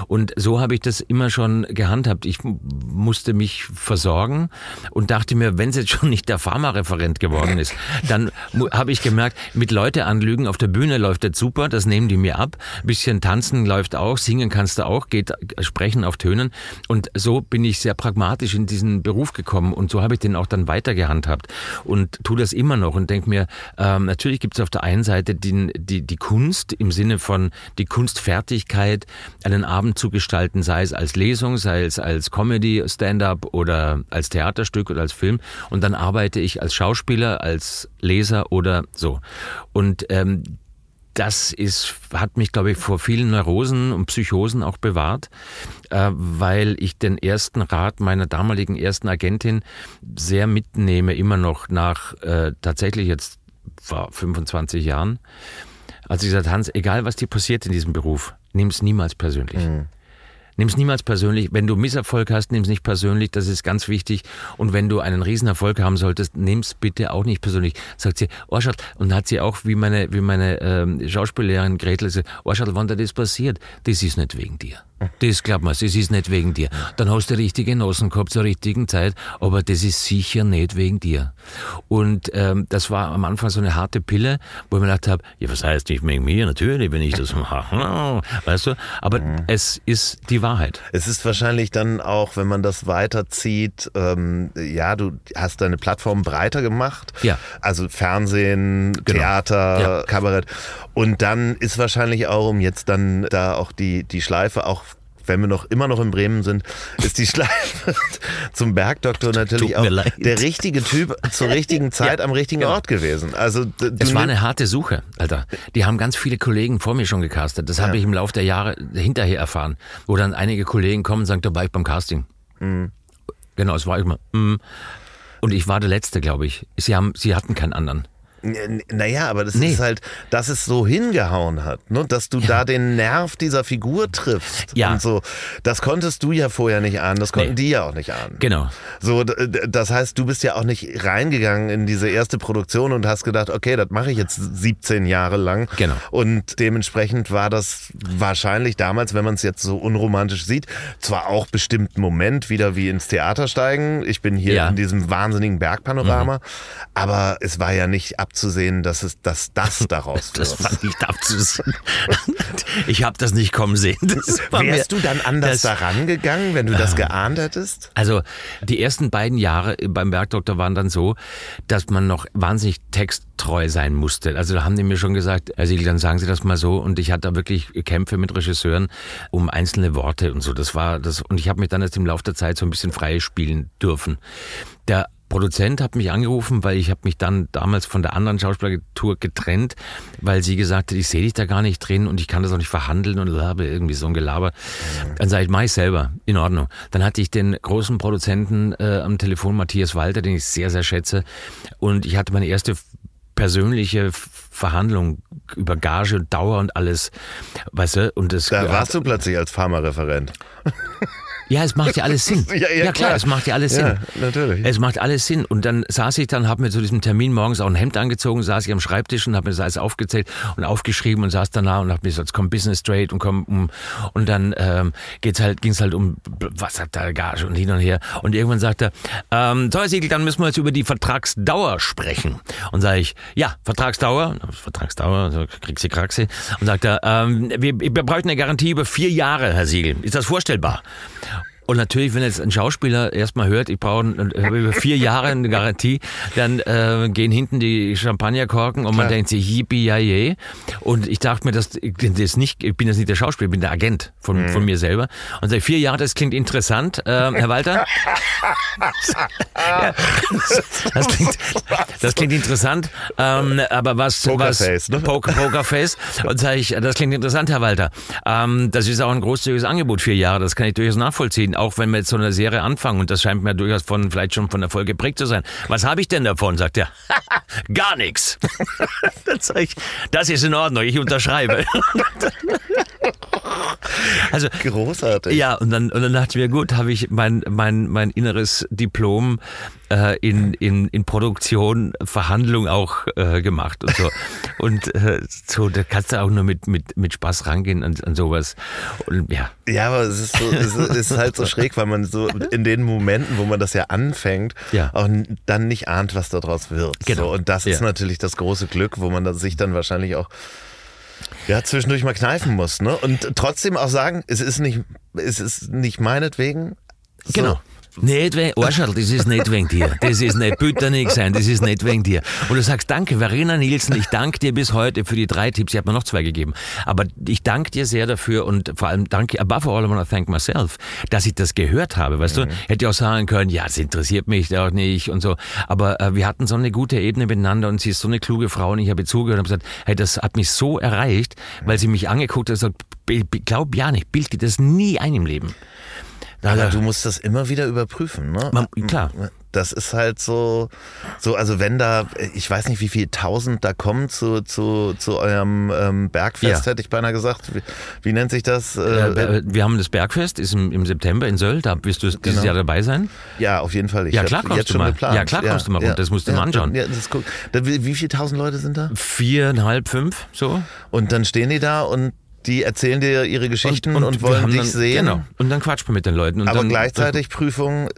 Und so habe ich das immer schon gehandhabt. Ich musste mich versorgen und dachte mir, wenn es jetzt schon nicht der Pharmareferent geworden ist, dann habe ich gemerkt, mit Leute anlügen auf der der Bühne läuft jetzt super, das nehmen die mir ab. Ein bisschen tanzen läuft auch, singen kannst du auch, geht sprechen auf Tönen. Und so bin ich sehr pragmatisch in diesen Beruf gekommen und so habe ich den auch dann weiter gehandhabt und tue das immer noch und denke mir, ähm, natürlich gibt es auf der einen Seite die, die, die Kunst im Sinne von die Kunstfertigkeit, einen Abend zu gestalten, sei es als Lesung, sei es als Comedy, Stand-up oder als Theaterstück oder als Film. Und dann arbeite ich als Schauspieler, als Leser oder so. Und ähm, das ist, hat mich, glaube ich, vor vielen Neurosen und Psychosen auch bewahrt, äh, weil ich den ersten Rat meiner damaligen ersten Agentin sehr mitnehme, immer noch nach äh, tatsächlich jetzt vor 25 Jahren. Als ich gesagt Hans, egal was dir passiert in diesem Beruf, nimm es niemals persönlich. Mhm. Nimm es niemals persönlich. Wenn du Misserfolg hast, nimm es nicht persönlich. Das ist ganz wichtig. Und wenn du einen Riesenerfolg haben solltest, nimm es bitte auch nicht persönlich. Sagt sie, Orschat, und hat sie auch wie meine, wie meine ähm, Schauspiellehrerin Gretel gesagt, Orschat, wann da das passiert, das ist nicht wegen dir. Das glaubt man, das ist nicht wegen dir. Dann hast du richtige Genossen gehabt zur richtigen Zeit, aber das ist sicher nicht wegen dir. Und ähm, das war am Anfang so eine harte Pille, wo ich mir gedacht habe, ja, was heißt nicht wegen mir? Natürlich, wenn ich das mache. Weißt du? Aber mhm. es ist die Wahrheit. Es ist wahrscheinlich dann auch, wenn man das weiterzieht, ähm, ja, du hast deine Plattform breiter gemacht. Ja. Also Fernsehen, genau. Theater, ja. Kabarett. Und dann ist wahrscheinlich auch, um jetzt dann da auch die, die Schleife auch wenn wir noch immer noch in Bremen sind, ist die Schleife zum Bergdoktor natürlich auch der richtige Typ zur richtigen Zeit ja, am richtigen genau. Ort gewesen. Also es war eine harte Suche, Alter. Die haben ganz viele Kollegen vor mir schon gecastet. Das ja. habe ich im Laufe der Jahre hinterher erfahren, wo dann einige Kollegen kommen und sagen, da war ich beim Casting. Mhm. Genau, es war immer. Mm. Und ich war der Letzte, glaube ich. Sie haben, sie hatten keinen anderen. Naja, aber das nee. ist halt, dass es so hingehauen hat, ne? dass du ja. da den Nerv dieser Figur triffst. Ja. Und so. Das konntest du ja vorher nicht ahnen, das konnten nee. die ja auch nicht ahnen. Genau. So, das heißt, du bist ja auch nicht reingegangen in diese erste Produktion und hast gedacht, okay, das mache ich jetzt 17 Jahre lang. Genau. Und dementsprechend war das wahrscheinlich damals, wenn man es jetzt so unromantisch sieht, zwar auch bestimmt ein Moment wieder wie ins Theater steigen. Ich bin hier ja. in diesem wahnsinnigen Bergpanorama, mhm. aber es war ja nicht ab abzusehen, dass es, dass das daraus wird. Das war nicht abzusehen. ich habe das nicht kommen sehen. Wärst du dann anders daran gegangen, wenn du das ähm, geahnt hättest? Also die ersten beiden Jahre beim Bergdoktor waren dann so, dass man noch wahnsinnig texttreu sein musste. Also da haben die mir schon gesagt, Herr Siegel, dann sagen Sie das mal so. Und ich hatte da wirklich Kämpfe mit Regisseuren um einzelne Worte und so. Das war das. Und ich habe mich dann erst im Laufe der Zeit so ein bisschen frei spielen dürfen. Der Produzent hat mich angerufen, weil ich habe mich dann damals von der anderen Schauspielagentur getrennt, weil sie gesagt hat, ich sehe dich da gar nicht drin und ich kann das auch nicht verhandeln und habe irgendwie so ein Gelaber. Dann sage ich, mach ich selber, in Ordnung. Dann hatte ich den großen Produzenten äh, am Telefon, Matthias Walter, den ich sehr, sehr schätze und ich hatte meine erste persönliche Verhandlung über Gage und Dauer und alles, weißt du, und das. Da warst du plötzlich als Pharmareferent. Ja, es macht ja alles Sinn. ja, ja, ja, klar, klar, es macht ja alles Sinn. Ja, natürlich. Es macht alles Sinn. Und dann saß ich dann, habe mir zu diesem Termin morgens auch ein Hemd angezogen, saß ich am Schreibtisch und habe mir das alles aufgezählt und aufgeschrieben und saß danach und habe mir gesagt, komm Business Straight und komm um und dann ähm, geht's halt, ging's halt um was hat da Gage und hin und her. Und irgendwann sagt er, ähm, so Herr Siegel, dann müssen wir jetzt über die Vertragsdauer sprechen. Und sage ich, ja, Vertragsdauer, Vertragsdauer, kriegst du Kraxe. Und sagt er, ähm, wir, wir brauchen eine Garantie über vier Jahre, Herr Siegel. Ist das vorstellbar? Und natürlich, wenn jetzt ein Schauspieler erstmal hört, ich brauche über vier Jahre eine Garantie, dann äh, gehen hinten die Champagnerkorken und man denkt sich, yippie ja je. Und ich dachte mir, das, das nicht, ich bin jetzt nicht der Schauspieler, ich bin der Agent von, mhm. von mir selber. Und sage, vier Jahre, das klingt interessant, äh, Herr Walter. ja, das, klingt, das klingt interessant, ähm, aber was... Pokerface, ne? Poker, Pokerface. Und sage ich, das klingt interessant, Herr Walter. Ähm, das ist auch ein großzügiges Angebot, vier Jahre, das kann ich durchaus nachvollziehen auch wenn wir jetzt so eine Serie anfangen und das scheint mir durchaus von vielleicht schon von Erfolg geprägt zu sein. Was habe ich denn davon? Sagt er. Gar nichts. das ist in Ordnung, ich unterschreibe. Also Großartig. Ja, und dann, und dann dachte ich mir, gut, habe ich mein, mein, mein inneres Diplom äh, in, in, in Produktion, Verhandlung auch äh, gemacht und so. und äh, so, da kannst du auch nur mit, mit, mit Spaß rangehen an, an sowas. Und ja. Ja, aber es ist, so, es ist halt so schräg, weil man so in den Momenten, wo man das ja anfängt, Ja. auch dann nicht ahnt, was daraus wird. Genau. So, und das ist Ja. natürlich das große Glück, wo man sich dann wahrscheinlich auch ja, zwischendurch mal kneifen muss, ne? Und trotzdem auch sagen, es ist nicht, es ist nicht meinetwegen. So. Genau. Nicht wegen, Arschel, das ist nicht wegen dir. Das ist nicht, bitte nicht sein, das ist nicht wegen dir. Und du sagst, danke, Verena Nielsen, ich danke dir bis heute für die drei Tipps. Ich habe mir noch zwei gegeben. Aber ich danke dir sehr dafür und vor allem danke, above all, I want to thank myself, dass ich das gehört habe. Weißt du, hätte auch sagen können, ja, das interessiert mich auch nicht und so. Aber äh, wir hatten so eine gute Ebene miteinander und sie ist so eine kluge Frau und ich habe zugehört und gesagt, hey, das hat mich so erreicht, weil sie mich angeguckt hat und gesagt, "B- b- glaub ja nicht, bild dir das nie ein im Leben. Aber er- du musst das immer wieder überprüfen, ne? Man- klar. Das ist halt so, so, also wenn da, ich weiß nicht, wie viel tausend da kommen zu, zu, zu eurem ähm, Bergfest, Ja. hätte ich beinahe gesagt. Wie, wie nennt sich das? Äh, wir haben das Bergfest, ist im, im September in Söll, da wirst du dieses Genau. Jahr dabei sein. ja, auf jeden Fall. Ich Ja, klar kommst jetzt du schon mal. geplant. Ja, klar kommst du mal runter. Das musst du ja, mal anschauen. Ja, wie, wie viele tausend Leute sind da? Viereinhalb, fünf, so. Und dann stehen die da und die erzählen dir ihre Geschichten und, wir wollen haben dich dann, sehen. Genau. Und dann quatscht man mit den Leuten. Und Aber dann, gleichzeitig Prüfung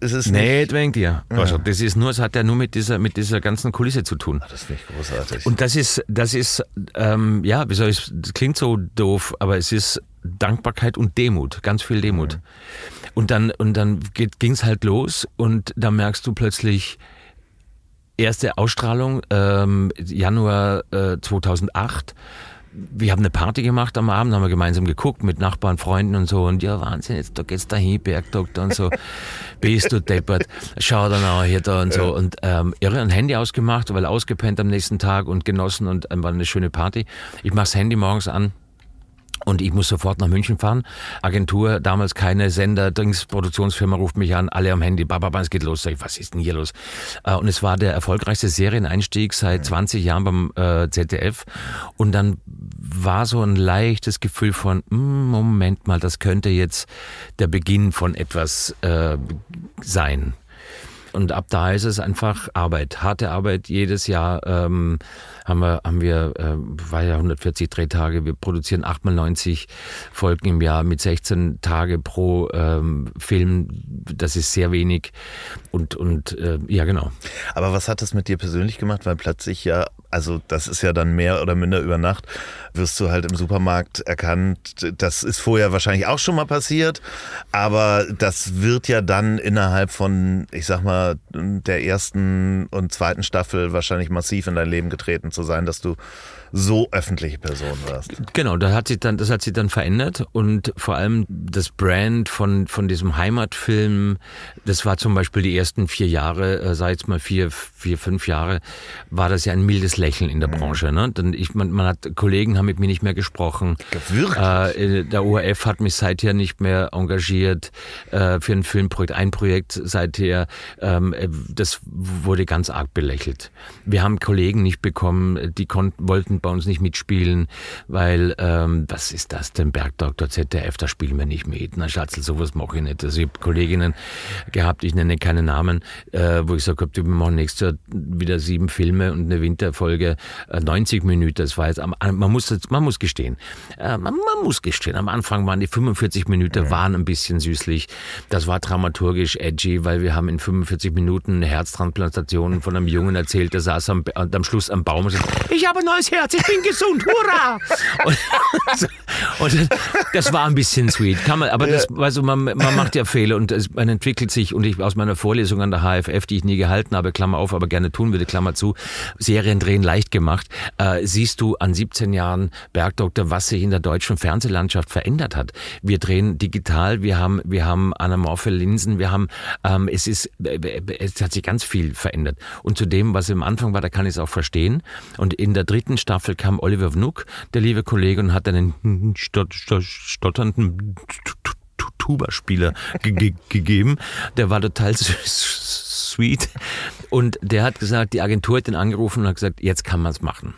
ist es Das, nicht. wegen dir. Also, das ist nur, es hat ja nur mit dieser, mit dieser ganzen Kulisse zu tun. Das finde ich großartig. Und das ist, das ist, ähm, ja, wie soll ich, das klingt so doof, aber es ist Dankbarkeit und Demut, ganz viel Demut. Und dann, und dann ging es halt los und da merkst du plötzlich, erste Ausstrahlung, ähm, Januar äh, 2008. Wir haben eine Party gemacht am Abend, haben wir gemeinsam geguckt mit Nachbarn, Freunden und so. Und ja, Wahnsinn, jetzt da geht's dahin, Bergdoktor und so. Bist du deppert? Schau dann auch hier da und so. Und ähm, irre, ein Handy ausgemacht, weil ausgepennt am nächsten Tag und genossen und ähm, war eine schöne Party. Ich mach's Handy morgens an. Und ich muss sofort nach München fahren. Agentur, damals keine Sender, Dings, Produktionsfirma ruft mich an, alle am Handy, bababa, es geht los. Sag ich, was ist denn hier los? Äh, Und es war der erfolgreichste Serieneinstieg seit 20 Jahren beim äh, ZDF. Und dann war so ein leichtes Gefühl von, "Hm, Moment mal, das könnte jetzt der Beginn von etwas äh, sein. Und ab da ist es einfach Arbeit, harte Arbeit. Jedes Jahr ähm, haben wir, haben wir äh, war ja 140 Drehtage. Wir produzieren 8 mal 90 Folgen im Jahr mit 16 Tage pro ähm, Film. Das ist sehr wenig. Und, und äh, ja, genau. Aber was hat das mit dir persönlich gemacht? Weil plötzlich ja, also das ist ja dann mehr oder minder über Nacht, wirst du halt im Supermarkt erkannt. Das ist vorher wahrscheinlich auch schon mal passiert, aber das wird ja dann innerhalb von, ich sag mal, der ersten und zweiten Staffel wahrscheinlich massiv in dein Leben getreten zu sein, dass du so öffentliche Person wirst. Genau, das hat sich dann, das hat sich dann verändert und vor allem das Brand von, von diesem Heimatfilm, das war zum Beispiel die ersten vier Jahre, äh, sei jetzt mal vier, vier, fünf Jahre, war das ja ein mildes Lächeln in der Branche. Ne? Dann ich, man, man hat, Kollegen haben mit mir nicht mehr gesprochen. Gewürgt. Äh, der ORF hat mich seither nicht mehr engagiert äh, für ein Filmprojekt, ein Projekt seither. Ähm, äh, das wurde ganz arg belächelt. Wir haben Kollegen nicht bekommen, die konnten, wollten bei uns nicht mitspielen, weil, ähm, was ist das denn, Bergdoktor ZDF, da spielen wir nicht mit. Na Schatzel, sowas mache ich nicht. Also ich habe Kolleginnen gehabt, ich nenne keine Namen, äh, wo ich gesagt habe, wir machen nächstes Jahr wieder sieben Filme und eine Winterfolge, äh, 90 Minuten. Das war jetzt, am, man muss, jetzt- man muss gestehen, äh, man, man muss gestehen, am Anfang waren die 45 Minuten, waren ein bisschen süßlich. Das war dramaturgisch edgy, weil wir haben in 45 Minuten eine Herztransplantation von einem Jungen erzählt, der saß am, am Schluss am Baum und sagt, ich habe ein neues Herz, ich bin gesund, hurra! Und, und das war ein bisschen sweet. Kann man, aber das, also man, man macht ja Fehler und es, man entwickelt sich und ich aus meiner Vorlesung an der HFF, die ich nie gehalten habe, Klammer auf, aber gerne tun würde, Klammer zu, Serien drehen leicht gemacht, äh, siehst du an 17 Jahren Bergdoktor, was sich in der deutschen Fernsehlandschaft verändert hat. Wir drehen digital, wir haben, wir haben anamorphe Linsen, wir haben, ähm, es ist, äh, es hat sich ganz viel verändert. Und zu dem, was am Anfang war, da kann ich es auch verstehen. Und in der dritten Staffel kam Oliver Vnuk, der liebe Kollege, und hat einen stot, stot, stotternden Tuba-Spieler ge ge gegeben. Der war total sweet. Und der hat gesagt, die Agentur hat ihn angerufen und hat gesagt, jetzt kann man es machen.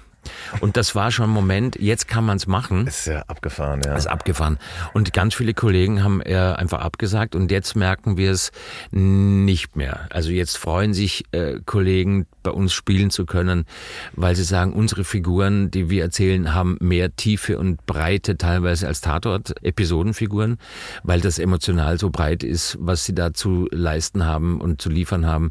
Und das war schon ein Moment, jetzt kann man es machen. Ist ja abgefahren, ja. ist abgefahren. Und ganz viele Kollegen haben eher einfach abgesagt und jetzt merken wir es nicht mehr. Also jetzt freuen sich äh, Kollegen, bei uns spielen zu können, weil sie sagen, unsere Figuren, die wir erzählen, haben mehr Tiefe und Breite teilweise als Tatort-Episodenfiguren, weil das emotional so breit ist, was sie da zu leisten haben und zu liefern haben,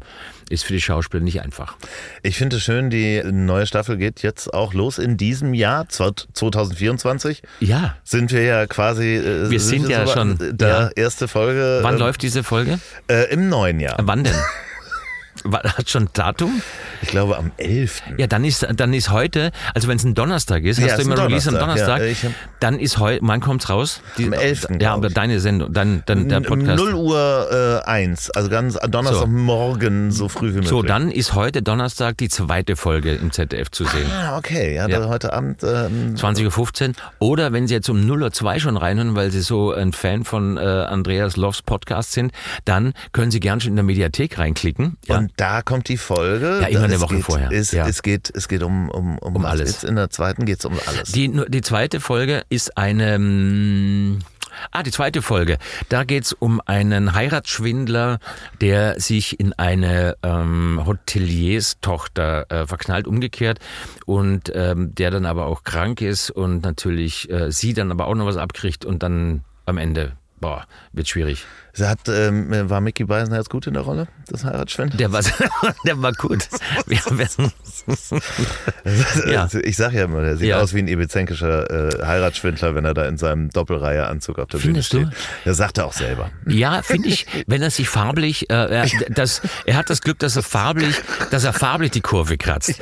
ist für die Schauspieler nicht einfach. Ich finde es schön, die neue Staffel geht jetzt auch los in diesem Jahr, 2024. Ja. Sind wir ja quasi. äh, Wir sind ja so schon- Der ja. erste Folge. Wann äh, läuft diese Folge? Äh, Im neuen Jahr. Wann denn? Wa- Hat schon Datum? Ich glaube am 11. Ja, dann ist, dann ist heute, also wenn es ein Donnerstag ist, Ja, hast du immer Release am Donnerstag. Ja, dann ist heute, wann kommt's raus? Die, Am 11., Ja, aber deine Sendung, dann, dann der Podcast. 0 Uhr äh, 1, also ganz Donnerstagmorgen, so früh wie möglich. So, dann ist heute Donnerstag die zweite Folge im ZDF zu sehen. Ah, okay. Ja, Ja. heute Abend. Ähm, 20.15 Uhr. Oder wenn Sie jetzt um 0.02 Uhr schon reinhören, weil Sie so ein Fan von äh, Andreas Loffs Podcast sind, dann können Sie gern schon in der Mediathek reinklicken. Ja. Und da kommt die Folge. Ja, immer eine Es Woche geht, vorher. Es, Ja. es, geht, es geht um, um, um, Um alles. Jetzt in der zweiten geht es um alles. Die, die zweite Folge ist eine. mm, Ah, die zweite Folge. Da geht's um einen Heiratsschwindler, der sich in eine ähm, Hotelierstochter äh, verknallt, umgekehrt, und ähm, der dann aber auch krank ist und natürlich äh, sie dann aber auch noch was abkriegt und dann am Ende, boah, wird schwierig. Sie hat, ähm, war Mickey Beisenherz gut in der Rolle, das Heiratsschwindel? Der war, der war gut. Ja. Ich sag ja immer, der sieht Ja. aus wie ein ebizenkischer äh, Heiratsschwindler, wenn er da in seinem Doppelreiheanzug auf der Findest Bühne du? steht. Das sagt er auch selber. Ja, finde ich, wenn er sich farblich, äh, er, das, er hat das Glück, dass er farblich, dass er farblich die Kurve kratzt.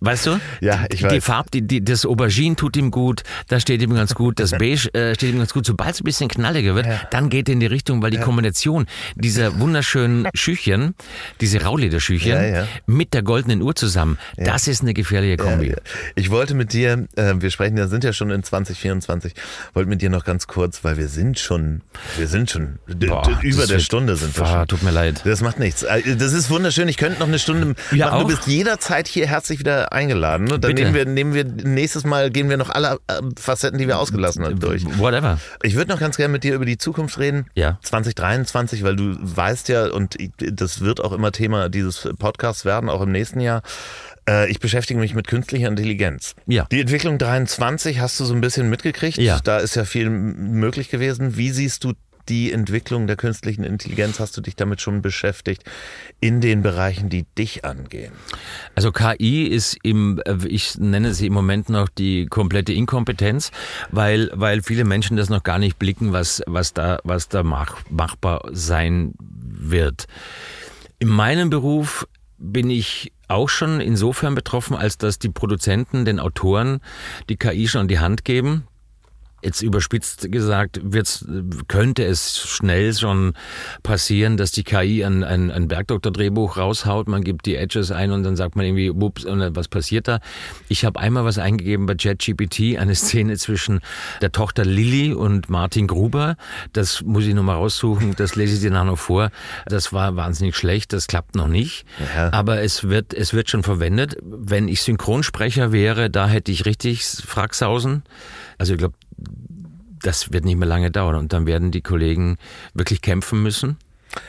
Weißt du? Ja, ich weiß. Die Farb, die, die, das Aubergine tut ihm gut, das steht ihm ganz gut, das Beige äh, steht ihm ganz gut. Sobald es ein bisschen knalliger wird, dann geht er in die Richtung, weil die Kombination dieser wunderschönen Schüchchen, diese Raulederschüchchen Ja, ja. mit der goldenen Uhr zusammen, das ist eine gefährliche Kombi. Ja, Ich wollte mit dir, äh, wir sprechen ja, sind ja schon in 2024, wollte mit dir noch ganz kurz, weil wir sind schon, wir sind schon Boah, über der Stunde sind wir schon. tut mir leid. Das macht nichts. Äh, Das ist wunderschön. Ich könnte noch eine Stunde Ja, machen. Du auch. bist jederzeit hier herzlich wieder eingeladen. Und dann Bitte. nehmen wir, nehmen wir nächstes Mal gehen wir noch alle äh, Facetten, die wir ausgelassen haben, durch. Whatever. Ich würde noch ganz gerne mit dir über die Zukunft reden. Ja. 2023, weil du weißt ja, und das wird auch immer Thema dieses Podcasts werden, auch im nächsten Jahr. Äh, Ich beschäftige mich mit künstlicher Intelligenz. Ja. Die Entwicklung 23 hast du so ein bisschen mitgekriegt. Ja. Da ist ja viel möglich gewesen. Wie siehst du die Entwicklung der künstlichen Intelligenz? Hast du dich damit schon beschäftigt in den Bereichen, die dich angehen? Also KI ist im, ich nenne sie im Moment noch die komplette Inkompetenz, weil, weil viele Menschen das noch gar nicht blicken, was, was da, was da mach, machbar sein wird. In meinem Beruf bin ich auch schon insofern betroffen, als dass die Produzenten den Autoren die KI schon an die Hand geben. Jetzt überspitzt gesagt, könnte es schnell schon passieren, dass die KI ein, ein, ein Bergdoktor-Drehbuch raushaut, man gibt die Edges ein und dann sagt man irgendwie, ups, und was passiert da? Ich habe einmal was eingegeben bei ChatGPT, eine Szene zwischen der Tochter Lilly und Martin Gruber. Das muss ich nochmal raussuchen, das lese ich dir nachher noch vor. Das war wahnsinnig schlecht, das klappt noch nicht. Ja. Aber es wird, es wird schon verwendet. Wenn ich Synchronsprecher wäre, da hätte ich richtig Fracksausen. Also ich glaube, das wird nicht mehr lange dauern und dann werden die Kollegen wirklich kämpfen müssen.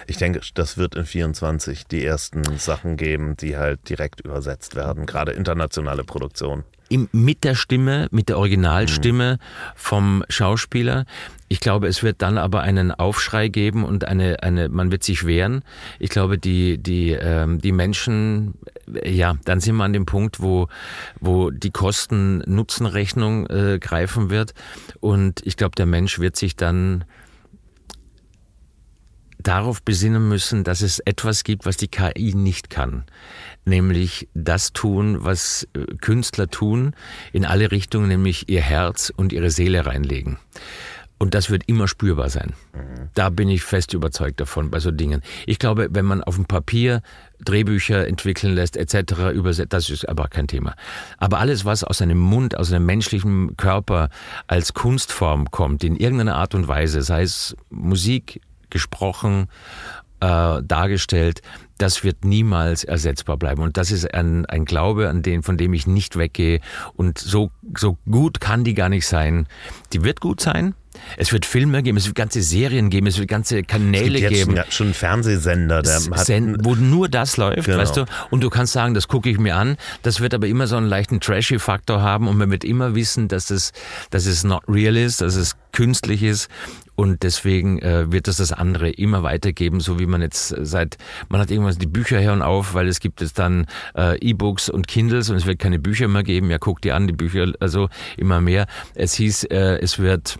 Ich denke, das wird in 24 die ersten Sachen geben, die halt direkt übersetzt werden, gerade internationale Produktion. Im, mit der Stimme, mit der Originalstimme vom Schauspieler. Ich glaube, es wird dann aber einen Aufschrei geben und eine, eine, man wird sich wehren. Ich glaube, die, die, ähm, die Menschen, äh, ja, dann sind wir an dem Punkt, wo, wo die Kosten-Nutzen-Rechnung äh, greifen wird. Und ich glaube, der Mensch wird sich dann darauf besinnen müssen, dass es etwas gibt, was die KI nicht kann. Nämlich das tun, was äh, Künstler tun, in alle Richtungen, nämlich ihr Herz und ihre Seele reinlegen. Und das wird immer spürbar sein. Da bin ich fest überzeugt davon bei so Dingen. Ich glaube, wenn man auf dem Papier Drehbücher entwickeln lässt, etc., übersetzt, das ist aber kein Thema. Aber alles, was aus einem Mund, aus einem menschlichen Körper als Kunstform kommt, in irgendeiner Art und Weise, sei es Musik, gesprochen äh, dargestellt, das wird niemals ersetzbar bleiben. Und das ist ein, ein Glaube, an den, von dem ich nicht weggehe. Und so, so gut kann die gar nicht sein. Die wird gut sein. Es wird Filme geben, es wird ganze Serien geben, es wird ganze Kanäle es gibt geben. Schon, schon Fernsehsender, der hat Sen wo nur das läuft, Genau. weißt du? Und du kannst sagen, das gucke ich mir an. Das wird aber immer so einen leichten Trashy-Faktor haben und man wird immer wissen, dass es, dass es not real ist, dass es künstlich ist. Und deswegen äh, wird es das andere immer weitergeben, so wie man jetzt seit, man hat irgendwas die Bücher hören auf, weil es gibt jetzt dann äh, E-Books und Kindles und es wird keine Bücher mehr geben. Ja, guck dir an, die Bücher, also immer mehr. Es hieß, äh, es wird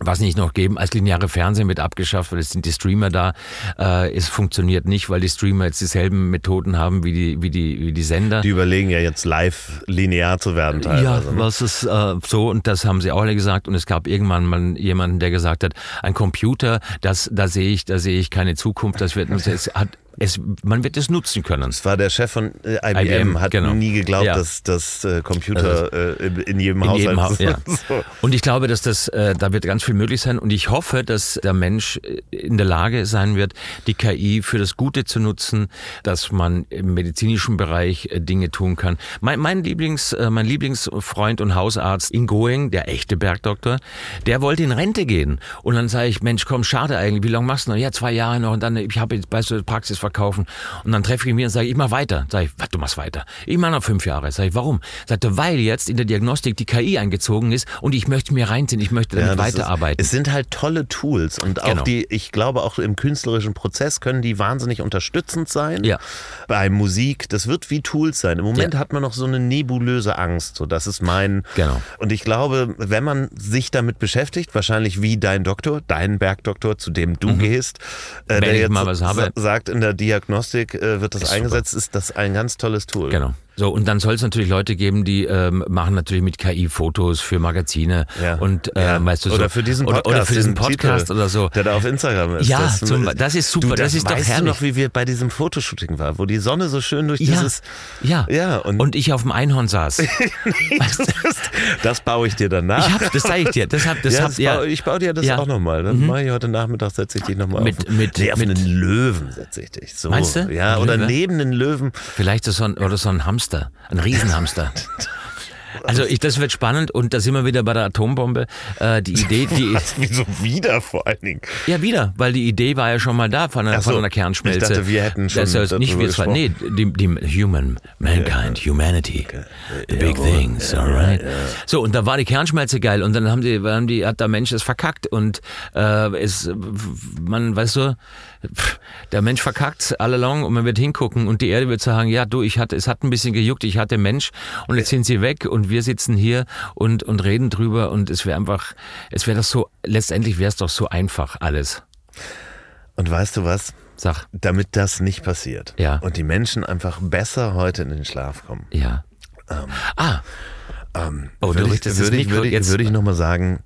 was nicht noch geben, als lineare Fernsehen wird abgeschafft, weil es sind die Streamer da. Äh, es funktioniert nicht, weil die Streamer jetzt dieselben Methoden haben wie die, wie die, wie die Sender. Die überlegen ja jetzt live linear zu werden teilweise. Ja, ne? was ist äh, so und das haben sie auch alle gesagt und es gab irgendwann mal jemanden, der gesagt hat, ein Computer, das da sehe ich, da sehe ich keine Zukunft, das wird es hat es, man wird es nutzen können. Das war der Chef von äh, IBM, IBM, hat genau. nie geglaubt, Ja. dass das äh, Computer äh, in- jedem In Haushalt jedem Haus, ja. so. Und ich glaube, dass das, äh, da wird ganz viel möglich sein. Und ich hoffe, dass der Mensch äh, in der Lage sein wird, die KI für das Gute zu nutzen, dass man im medizinischen Bereich äh, Dinge tun kann. Mein, mein Lieblings, äh, mein Lieblingsfreund und Hausarzt Ingoing, der echte Bergdoktor, der wollte in Rente gehen. Und dann sage ich, Mensch, komm, schade eigentlich. Wie lange machst du noch? Ja, zwei Jahre noch. Und dann, ich habe jetzt, weißt du, Praxis verkaufen. Und dann treffe ich wieder und sage, ich mach weiter. Sag ich, was, du machst weiter? Ich mache noch fünf Jahre. Sag ich, warum? Sagt er, weil jetzt in der Diagnostik die KI eingezogen ist und ich möchte mir reinziehen, ich möchte damit Ja, weiterarbeiten. Ist, es sind halt tolle Tools und auch Genau. die, ich glaube auch im künstlerischen Prozess können die wahnsinnig unterstützend sein. Ja. Bei Musik, das wird wie Tools sein. Im Moment Ja. hat man noch so eine nebulöse Angst. So, das ist mein. Genau. Und ich glaube, wenn man sich damit beschäftigt, wahrscheinlich wie dein Doktor, dein Bergdoktor, zu dem du gehst, äh, Mhm. Der jetzt sagt, in der Diagnostik äh, wird das Ist eingesetzt, ist das ein ganz tolles Tool. Genau. So, und dann soll es natürlich Leute geben, die ähm, machen natürlich mit KI Fotos für Magazine Ja. und äh, Ja. weißt du so. oder für diesen Podcast, Oder, oder für diesen Podcast Titel, oder so. Der da auf Instagram ist. Ja, zum- das ist super, Du, das ist doch weißt herrlich. du noch, wie wir bei diesem Fotoshooting waren, wo die Sonne so schön durch Ja, dieses... ja. Ja, und, Und ich auf dem Einhorn saß. das, das baue ich dir danach. Ich hab, das zeige ich dir. Das hab, das ja, hab, das ja. baue, ich baue dir das. Mhm. auch nochmal. Dann mache ich heute Nachmittag, setze ich dich nochmal Mit- auf, mit- nee, auf mit- einen Löwen setze ich dich. So. Meinst du? Ja, oder neben den Löwen. Vielleicht so ein, oder so ein Hamster, ein Riesenhamster. Also ich, das wird spannend und da sind wir wieder bei der Atombombe. Äh, die Idee, die wieso wieder vor allen Dingen? ja wieder, weil die Idee war ja schon mal da von einer, so, von einer Kernschmelze. ich dachte, wir hätten schon das heißt, nicht wir zwei, nee, die, die Human, Mankind, Humanity, the big Jawohl. things, alright. So und da war die Kernschmelze geil und dann haben die, haben die, hat der Mensch es verkackt und äh, es, man, weißt du, pff, der Mensch verkackt all along und man wird hingucken und die Erde wird sagen, ja du, ich hatte, es hat ein bisschen gejuckt, ich hatte Mensch und jetzt sind sie weg und wir sitzen hier und, und reden drüber und es wäre einfach, es wäre doch so, letztendlich wäre es doch so einfach alles. Und weißt du was? Sag, Damit das nicht passiert Ja. und die Menschen einfach besser heute in den Schlaf kommen. ja. ah, Ähm, Oh, du ich, würde ich, würde ich, jetzt- würde ich nochmal sagen,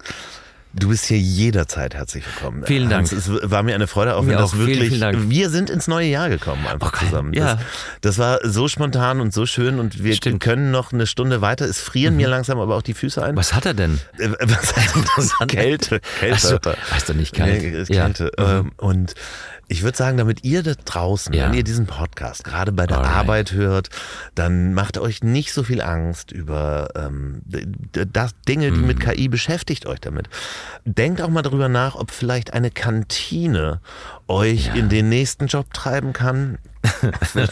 du bist hier jederzeit herzlich willkommen. Vielen Dank. Hans, es war mir eine Freude, auch Mir wenn das auch. Vielen, wirklich, vielen Dank. wir sind ins neue Jahr gekommen einfach Okay, zusammen. ja. Das, war so spontan und so schön und wir Stimmt. Mhm. können noch eine Stunde weiter. Es frieren mir langsam aber auch die Füße ein. was hat er denn? Äh, Was heißt das? Kälte. Kälte. Ach so, heißt doch nicht kalt. Nee, Ja. Kälte. Mhm. Ähm, Und ich würde sagen, damit ihr da draußen, Ja. wenn ihr diesen Podcast gerade bei der Alright. Arbeit hört, dann macht euch nicht so viel Angst über ähm, das Dinge, die Mhm. mit KI beschäftigt euch damit. Denkt auch mal darüber nach, ob vielleicht eine Kantine euch Ja. in den nächsten Job treiben kann.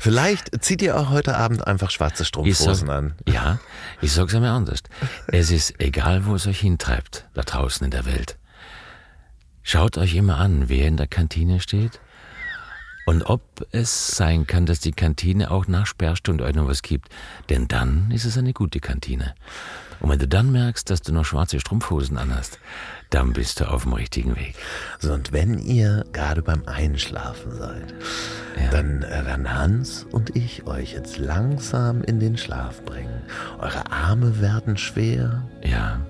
vielleicht zieht ihr auch heute Abend einfach schwarze Strumpfhosen an. ja, ich sag's einmal anders. Es ist egal, wo es euch hintreibt, da draußen in der Welt. Schaut euch immer an, wer in der Kantine steht und ob es sein kann, dass die Kantine auch nach Sperrstunde euch noch was gibt. Denn dann ist es eine gute Kantine. Und wenn du dann merkst, dass du noch schwarze Strumpfhosen anhast, dann bist du auf dem richtigen Weg. So, und wenn ihr gerade beim Einschlafen seid, Ja. dann äh, werden Hans und ich euch jetzt langsam in den Schlaf bringen. Eure Arme werden schwer, Ja,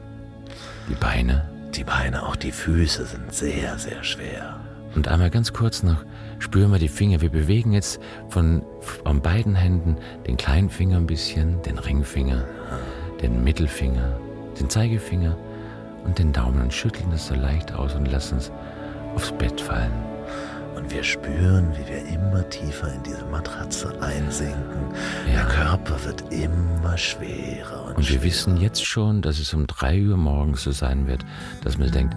die Beine. die Beine, auch die Füße sind sehr, sehr schwer. Und einmal ganz kurz noch, spüren wir die Finger. Wir bewegen jetzt von an beiden Händen den kleinen Finger ein bisschen, den Ringfinger, den Mittelfinger, den Zeigefinger und den Daumen und schütteln das so leicht aus und lassen es aufs Bett fallen. Und wir spüren, wie wir immer tiefer in diese Matratze einsinken. Ja. Der Körper wird immer schwerer und, Und wir schwerer. wissen jetzt schon, dass es um drei Uhr morgens so sein wird, dass man denkt,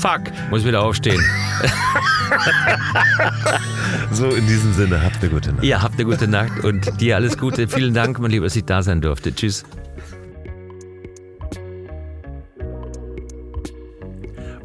fuck, muss wieder aufstehen. So, in diesem Sinne, habt eine gute Nacht. Ihr habt eine gute Nacht und dir alles Gute. Vielen Dank, mein Lieber, dass ich da sein durfte. Tschüss.